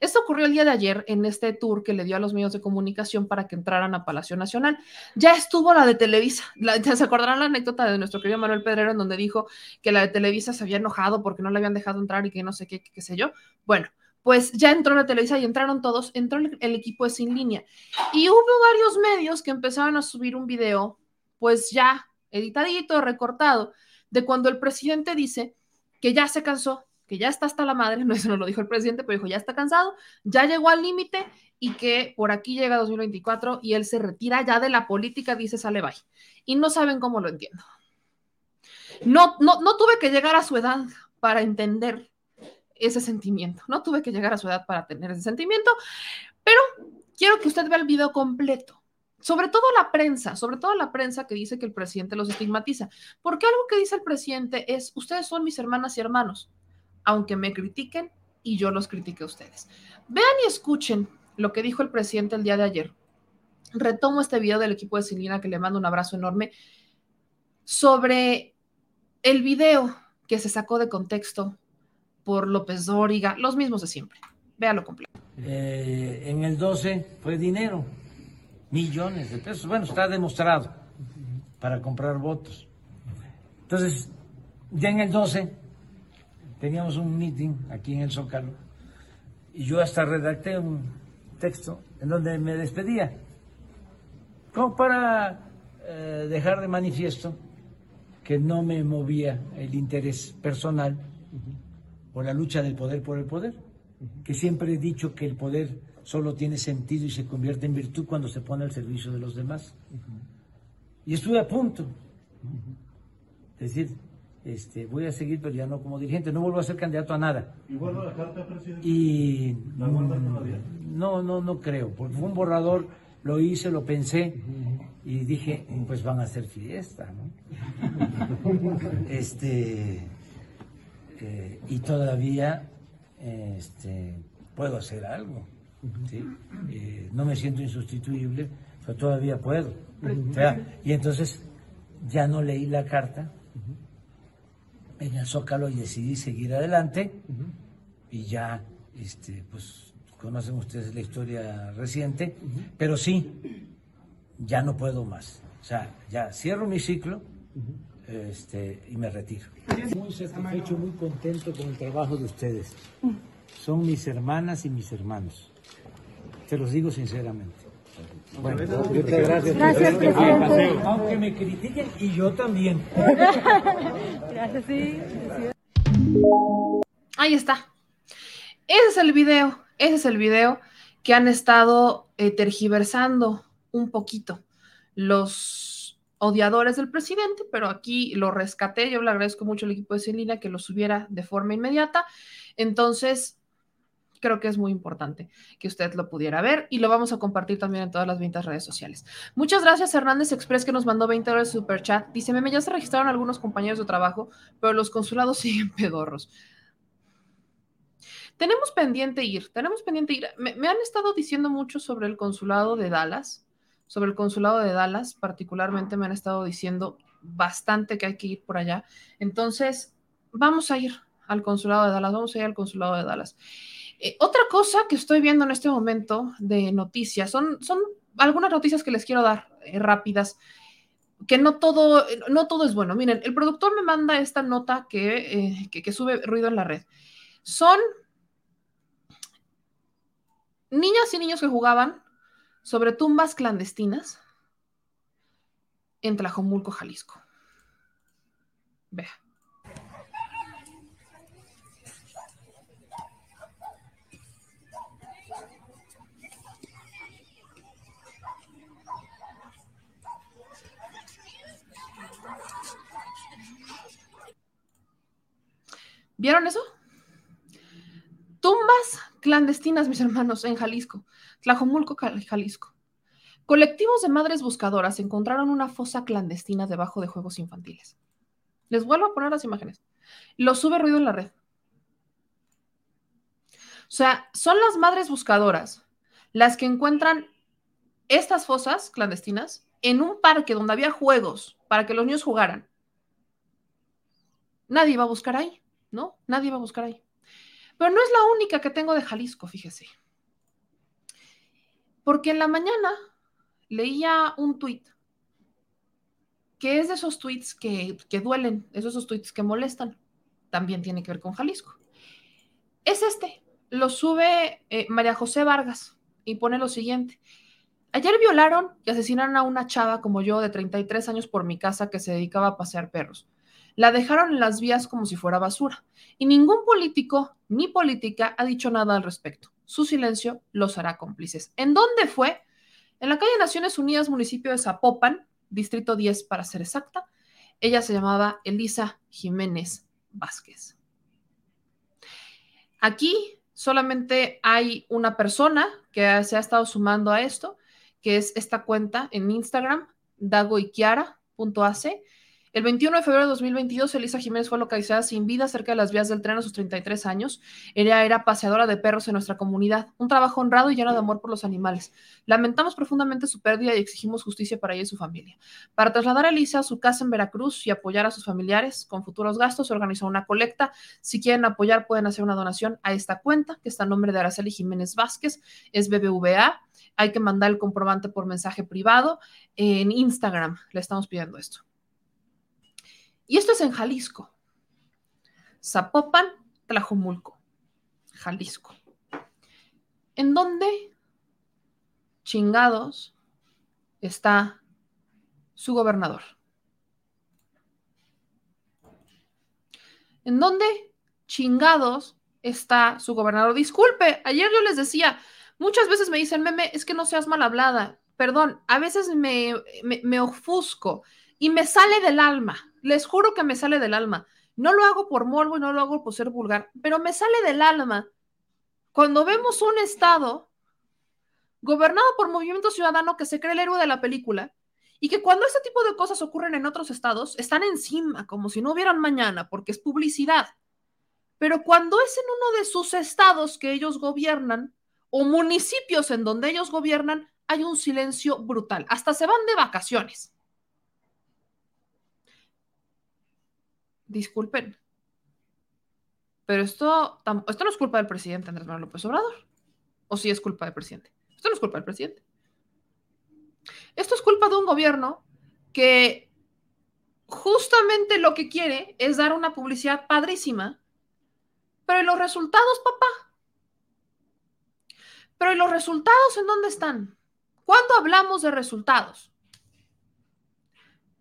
Esto ocurrió el día de ayer en este tour que le dio a los medios de comunicación para que entraran a Palacio Nacional. Ya estuvo la de Televisa. ¿Se acordarán la anécdota de nuestro querido Manuel Pedrero en donde dijo que la de Televisa se había enojado porque no le habían dejado entrar y que no sé qué, qué, sé yo? Bueno, pues ya entró la Televisa y entraron todos, entró el, equipo de Sin Línea. Y hubo varios medios que empezaron a subir un video, pues ya editadito, recortado, de cuando el presidente dice que ya se cansó, que ya está hasta la madre, no eso no lo dijo el presidente, pero dijo ya está cansado, ya llegó al límite y que por aquí llega 2024 y él se retira ya de la política, dice sale bye. Y no saben cómo lo entiendo. No, no, no tuve que llegar a su edad para entender ese sentimiento. No tuve que llegar a su edad para tener ese sentimiento, pero quiero que usted vea el video completo. Sobre todo la prensa, sobre todo la prensa que dice que el presidente los estigmatiza. Porque algo que dice el presidente es, ustedes son mis hermanas y hermanos, aunque me critiquen y yo los critique a ustedes. Vean y escuchen lo que dijo el presidente el día de ayer. Retomo este video del equipo de Silina que le mando un abrazo enorme sobre el video que se sacó de contexto por López Dóriga, los mismos de siempre. Véalo completo. Eh, en el 12 fue dinero, millones de pesos. Bueno, está demostrado para comprar votos. Entonces, ya en el 12 teníamos un meeting aquí en el Zócalo y yo hasta redacté un texto en donde me despedía, como para eh, dejar de manifiesto que no me movía el interés personal o la lucha del poder por el poder, que siempre he dicho que el poder solo tiene sentido y se convierte en virtud cuando se pone al servicio de los demás. Y estuve a punto. Es decir, este, voy a seguir, pero ya no como dirigente, no vuelvo a ser candidato a nada. ¿Y guarda la carta, presidente? Y No, no, no creo, porque fue un borrador, lo hice, lo pensé y dije, pues van a hacer fiesta, ¿no? este eh, y todavía este, puedo hacer algo. Eh, no me siento insustituible, pero todavía puedo. y entonces ya no leí la carta en el Zócalo y decidí seguir adelante y ya, este, pues conocen ustedes la historia reciente, pero sí, ya no puedo más. O sea, ya cierro mi ciclo este, y me retiro. Muy satisfecho, muy contento con el trabajo de ustedes. Son mis hermanas y mis hermanos. Te los digo sinceramente. Bueno, muchas gracias. Gracias, Aunque me critiquen y yo también. Gracias, sí. Ahí está. Ese es el video, ese es el video que han estado eh, tergiversando un poquito los odiadores del presidente, pero aquí lo rescaté. Yo le agradezco mucho al equipo de Celina que lo subiera de forma inmediata. Entonces, creo que es muy importante que usted lo pudiera ver y lo vamos a compartir también en todas las 20 redes sociales. Muchas gracias Hernández Express que nos mandó 20 horas de super chat. Dice, meme, ya se registraron algunos compañeros de trabajo, pero los consulados siguen pedorros. Tenemos pendiente ir, tenemos pendiente ir. me han estado diciendo mucho sobre el consulado de Dallas sobre el consulado de Dallas, particularmente me han estado diciendo bastante que hay que ir por allá. Entonces, vamos a ir al consulado de Dallas, vamos a ir al consulado de Dallas. Eh, otra cosa que estoy viendo en este momento de noticias, son, son algunas noticias que les quiero dar eh, rápidas, que no todo, no todo es bueno. Miren, el productor me manda esta nota que, eh, que sube ruido en la red. Son niñas y niños que jugaban sobre tumbas clandestinas en Tlajomulco, Jalisco. Vea. ¿Vieron eso? Tumbas clandestinas, mis hermanos, en Jalisco. Tlajomulco, Jalisco. Colectivos de madres buscadoras encontraron una fosa clandestina debajo de juegos infantiles. Les vuelvo a poner las imágenes. Lo sube ruido en la red. O sea, son las madres buscadoras las que encuentran estas fosas clandestinas en un parque donde había juegos para que los niños jugaran. Nadie iba a buscar ahí, ¿no? Nadie iba a buscar ahí. Pero no es la única que tengo de Jalisco, fíjese. Porque en la mañana leía un tuit que es de esos tweets que, duelen, es de esos tweets que molestan. También tiene que ver con Jalisco. Es este. lo sube eh, María José Vargas y pone lo siguiente. Ayer violaron y asesinaron a una chava como yo de 33 años por mi casa que se dedicaba a pasear perros. La dejaron en las vías como si fuera basura. Y ningún político ni política ha dicho nada al respecto. Su silencio los hará cómplices. ¿En dónde fue? En la calle Naciones Unidas, municipio de Zapopan, distrito 10 para ser exacta. Ella se llamaba Elisa Jiménez Vázquez. Aquí solamente hay una persona que se ha estado sumando a esto, que es esta cuenta en Instagram, dagoikiara.ac, el 21 de febrero de 2022, Elisa Jiménez fue localizada sin vida cerca de las vías del tren a sus 33 años. Ella era paseadora de perros en nuestra comunidad, un trabajo honrado y lleno de amor por los animales. Lamentamos profundamente su pérdida y exigimos justicia para ella y su familia. Para trasladar a Elisa a su casa en Veracruz y apoyar a sus familiares con futuros gastos, se organizó una colecta. Si quieren apoyar, pueden hacer una donación a esta cuenta, que está en nombre de Araceli Jiménez Vázquez, es BBVA. Hay que mandar el comprobante por mensaje privado. En Instagram le estamos pidiendo esto. Y esto es en Jalisco. Zapopan, Tlajomulco, Jalisco. ¿En dónde chingados está su gobernador? ¿En dónde chingados está su gobernador? Disculpe, ayer yo les decía, muchas veces me dicen, meme, es que no seas mal hablada. Perdón, a veces me, me, me ofusco y me sale del alma. Les juro que me sale del alma. No lo hago por morbo y no lo hago por ser vulgar, pero me sale del alma cuando vemos un Estado gobernado por movimiento ciudadano que se cree el héroe de la película y que cuando este tipo de cosas ocurren en otros estados, están encima, como si no hubieran mañana, porque es publicidad. Pero cuando es en uno de sus estados que ellos gobiernan, o municipios en donde ellos gobiernan, hay un silencio brutal. Hasta se van de vacaciones. Disculpen, pero esto, esto no es culpa del presidente Andrés Manuel López Obrador. ¿O sí es culpa del presidente? Esto no es culpa del presidente. Esto es culpa de un gobierno que justamente lo que quiere es dar una publicidad padrísima, pero ¿y los resultados, papá? Pero ¿y los resultados en dónde están? ¿Cuándo hablamos de resultados?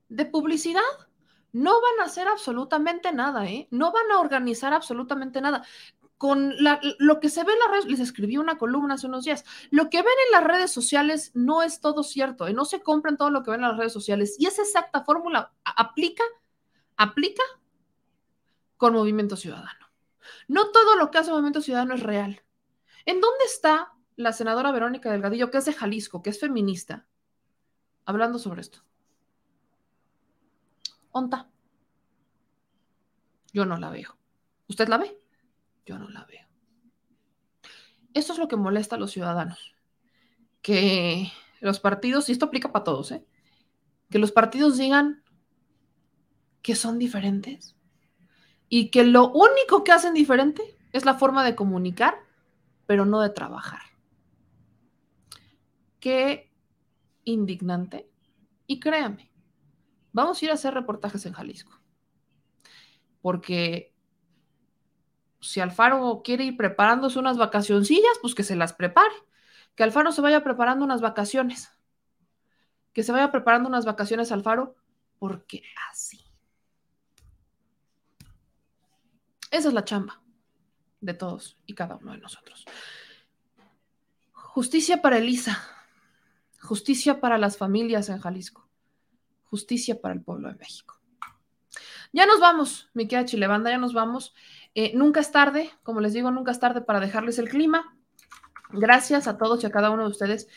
¿De publicidad? No van a hacer absolutamente nada, ¿eh? No van a organizar absolutamente nada. Con lo que se ve en las redes, les escribí una columna hace unos días, lo que ven en las redes sociales no es todo cierto, ¿eh? no se compren todo lo que ven en las redes sociales. Y esa exacta fórmula aplica, aplica con Movimiento Ciudadano. No todo lo que hace Movimiento Ciudadano es real. ¿En dónde está la senadora Verónica Delgadillo, que es de Jalisco, que es feminista, hablando sobre esto? ¿Onta? Yo no la veo. ¿Usted la ve? Yo no la veo. Esto es lo que molesta a los ciudadanos. Que los partidos, y esto aplica para todos, ¿eh? que los partidos digan que son diferentes y que lo único que hacen diferente es la forma de comunicar, pero no de trabajar. Qué indignante. Y créame, Vamos a ir a hacer reportajes en Jalisco. Porque si Alfaro quiere ir preparándose unas vacacioncillas, pues que se las prepare. Que Alfaro se vaya preparando unas vacaciones. Que se vaya preparando unas vacaciones Alfaro, porque así. Esa es la chamba de todos y cada uno de nosotros. Justicia para Elisa. Justicia para las familias en Jalisco justicia para el pueblo de México. Ya nos vamos, mi querida Chilebanda, ya nos vamos. Eh, nunca es tarde, como les digo, nunca es tarde para dejarles el clima. Gracias a todos y a cada uno de ustedes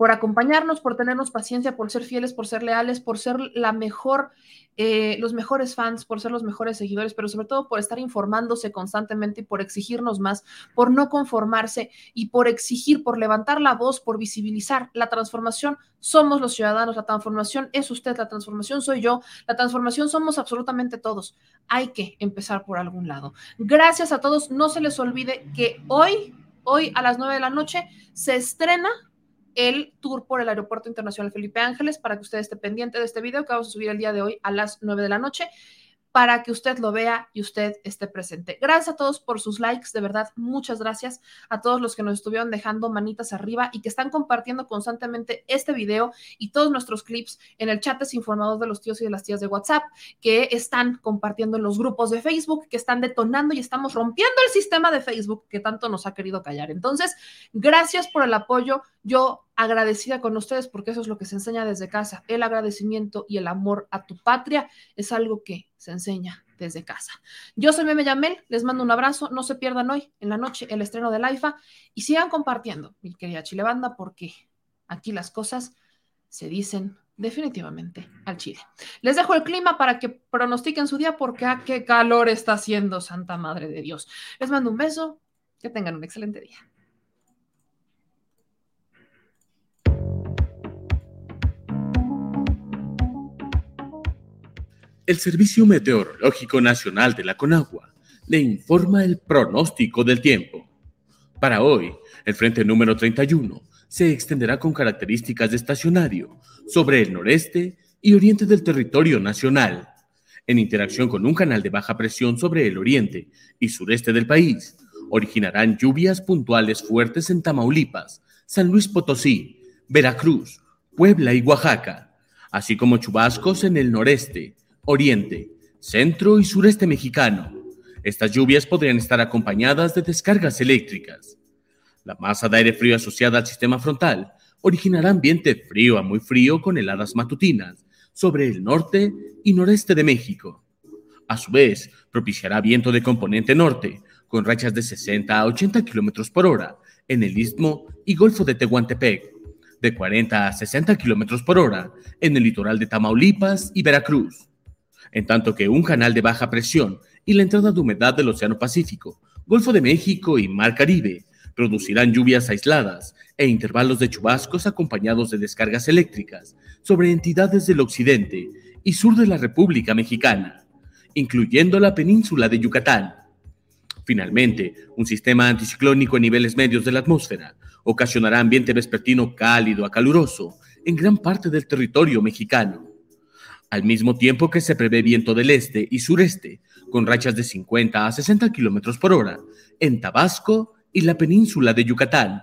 por acompañarnos, por tenernos paciencia, por ser fieles, por ser leales, por ser la mejor, eh, los mejores fans, por ser los mejores seguidores, pero sobre todo por estar informándose constantemente y por exigirnos más, por no conformarse y por exigir, por levantar la voz, por visibilizar la transformación. Somos los ciudadanos, la transformación es usted, la transformación soy yo, la transformación somos absolutamente todos. Hay que empezar por algún lado. Gracias a todos. No se les olvide que hoy, hoy a las nueve de la noche, se estrena el tour por el Aeropuerto Internacional Felipe Ángeles para que usted esté pendiente de este video que vamos a subir el día de hoy a las 9 de la noche. para que usted lo vea y usted esté presente. Gracias a todos por sus likes, de verdad, muchas gracias a todos los que nos estuvieron dejando manitas arriba y que están compartiendo constantemente este video y todos nuestros clips en el chat desinformados de los tíos y de las tías de WhatsApp, que están compartiendo en los grupos de Facebook, que están detonando y estamos rompiendo el sistema de Facebook que tanto nos ha querido callar. Entonces, gracias por el apoyo. Yo agradecida con ustedes porque eso es lo que se enseña desde casa. El agradecimiento y el amor a tu patria es algo que se enseña desde casa. Yo soy Meme Yamel, les mando un abrazo, no se pierdan hoy en la noche el estreno de Laifa y sigan compartiendo, mi querida Chilebanda, porque aquí las cosas se dicen definitivamente al Chile. Les dejo el clima para que pronostiquen su día porque a ah, qué calor está haciendo, Santa Madre de Dios. Les mando un beso, que tengan un excelente día. El Servicio Meteorológico Nacional de la Conagua le informa el pronóstico del tiempo. Para hoy, el frente número 31 se extenderá con características de estacionario sobre el noreste y oriente del territorio nacional, en interacción con un canal de baja presión sobre el oriente y sureste del país. Originarán lluvias puntuales fuertes en Tamaulipas, San Luis Potosí, Veracruz, Puebla y Oaxaca, así como chubascos en el noreste, oriente, centro y sureste mexicano. Estas lluvias podrían estar acompañadas de descargas eléctricas. La masa de aire frío asociada al sistema frontal originará ambiente frío a muy frío con heladas matutinas sobre el norte y noreste de México. A su vez, propiciará viento de componente norte, con rachas de 60 a 80 kilómetros por hora en el istmo y golfo de Tehuantepec, de 40 a 60 kilómetros por hora en el litoral de Tamaulipas y Veracruz en tanto que un canal de baja presión y la entrada de humedad del Océano Pacífico, Golfo de México y Mar Caribe producirán lluvias aisladas e intervalos de chubascos acompañados de descargas eléctricas sobre entidades del occidente y sur de la República Mexicana, incluyendo la península de Yucatán. Finalmente, un sistema anticiclónico en niveles medios de la atmósfera ocasionará ambiente vespertino cálido a caluroso en gran parte del territorio mexicano al mismo tiempo que se prevé viento del este y sureste, con rachas de 50 a 60 kilómetros por hora, en Tabasco y la península de Yucatán.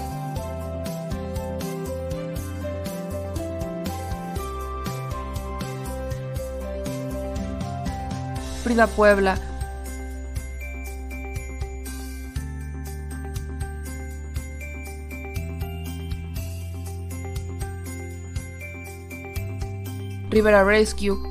Frida Puebla. Rivera Rescue.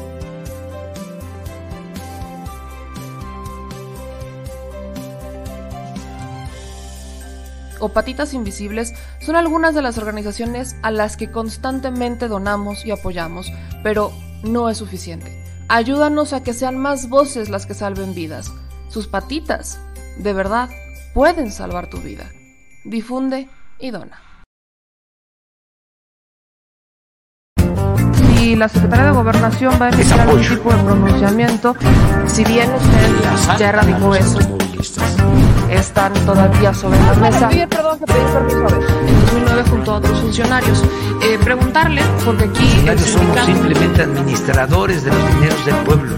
O Patitas Invisibles son algunas de las organizaciones a las que constantemente donamos y apoyamos, pero no es suficiente. Ayúdanos a que sean más voces las que salven vidas. Sus patitas, de verdad, pueden salvar tu vida. Difunde y dona. Si la Secretaría de Gobernación va a emitir algún tipo de pronunciamiento, si bien usted ya erradicó eso, están todavía sobre la mesa. En 2009 junto a otros funcionarios. Eh, preguntarle, porque aquí... somos simplemente administradores de los dineros del pueblo.